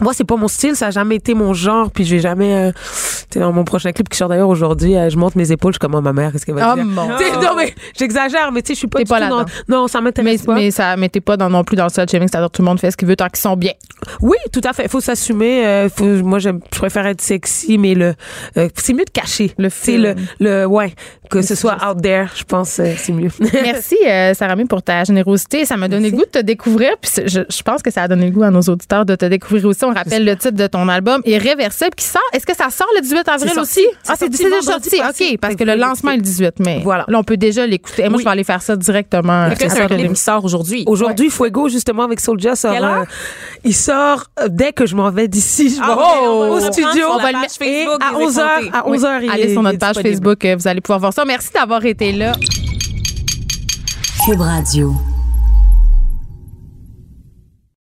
moi, c'est pas mon style, ça a jamais été mon genre, puis je vais jamais. Euh, tu sais, dans mon prochain clip qui sort d'ailleurs aujourd'hui, euh, je monte mes épaules, je suis comme oh, ma mère, qu'est-ce qu'elle va Oh dire? mon Non mais j'exagère, mais tu sais, je suis pas du pas tout dans- là-dedans. Non, ça Mais, m'intéresse pas. mais ça pas dans, non plus dans le slut shaming, c'est-à-dire tout le monde fait ce qu'il veut tant qu'ils sont bien. Oui, tout à fait. Il faut s'assumer. euh, faut, moi, je préfère être sexy, mais le, euh, c'est mieux de cacher. Le C'est le, le, ouais, que ce soit out there, je pense, euh, c'est mieux. Merci, euh, Sarah pour ta générosité. Ça m'a donné le goût de te découvrir. Puis je, je pense que ça a donné le goût à nos auditeurs de te découvrir aussi. On rappelle le titre de ton album, Irréversible, qui sort. Est-ce que ça sort le 18 avril aussi? Ah, c'est déjà sorti. OK, parce que le lancement est le 18 mai. Voilà. Là, on peut déjà l'écouter. Et Moi, Oui. je vais aller faire ça directement. C'est un clip qui sort aujourd'hui? Aujourd'hui, Fuego, justement, avec Soulja, sort. Euh, il sort euh, dès que je m'en vais d'ici. Je Ah vais au studio. On va le mettre- à des 11h, effrontés. à 11h, il Allez sur notre page. Facebook, euh, vous allez pouvoir voir ça. Merci d'avoir été là. Cube Radio.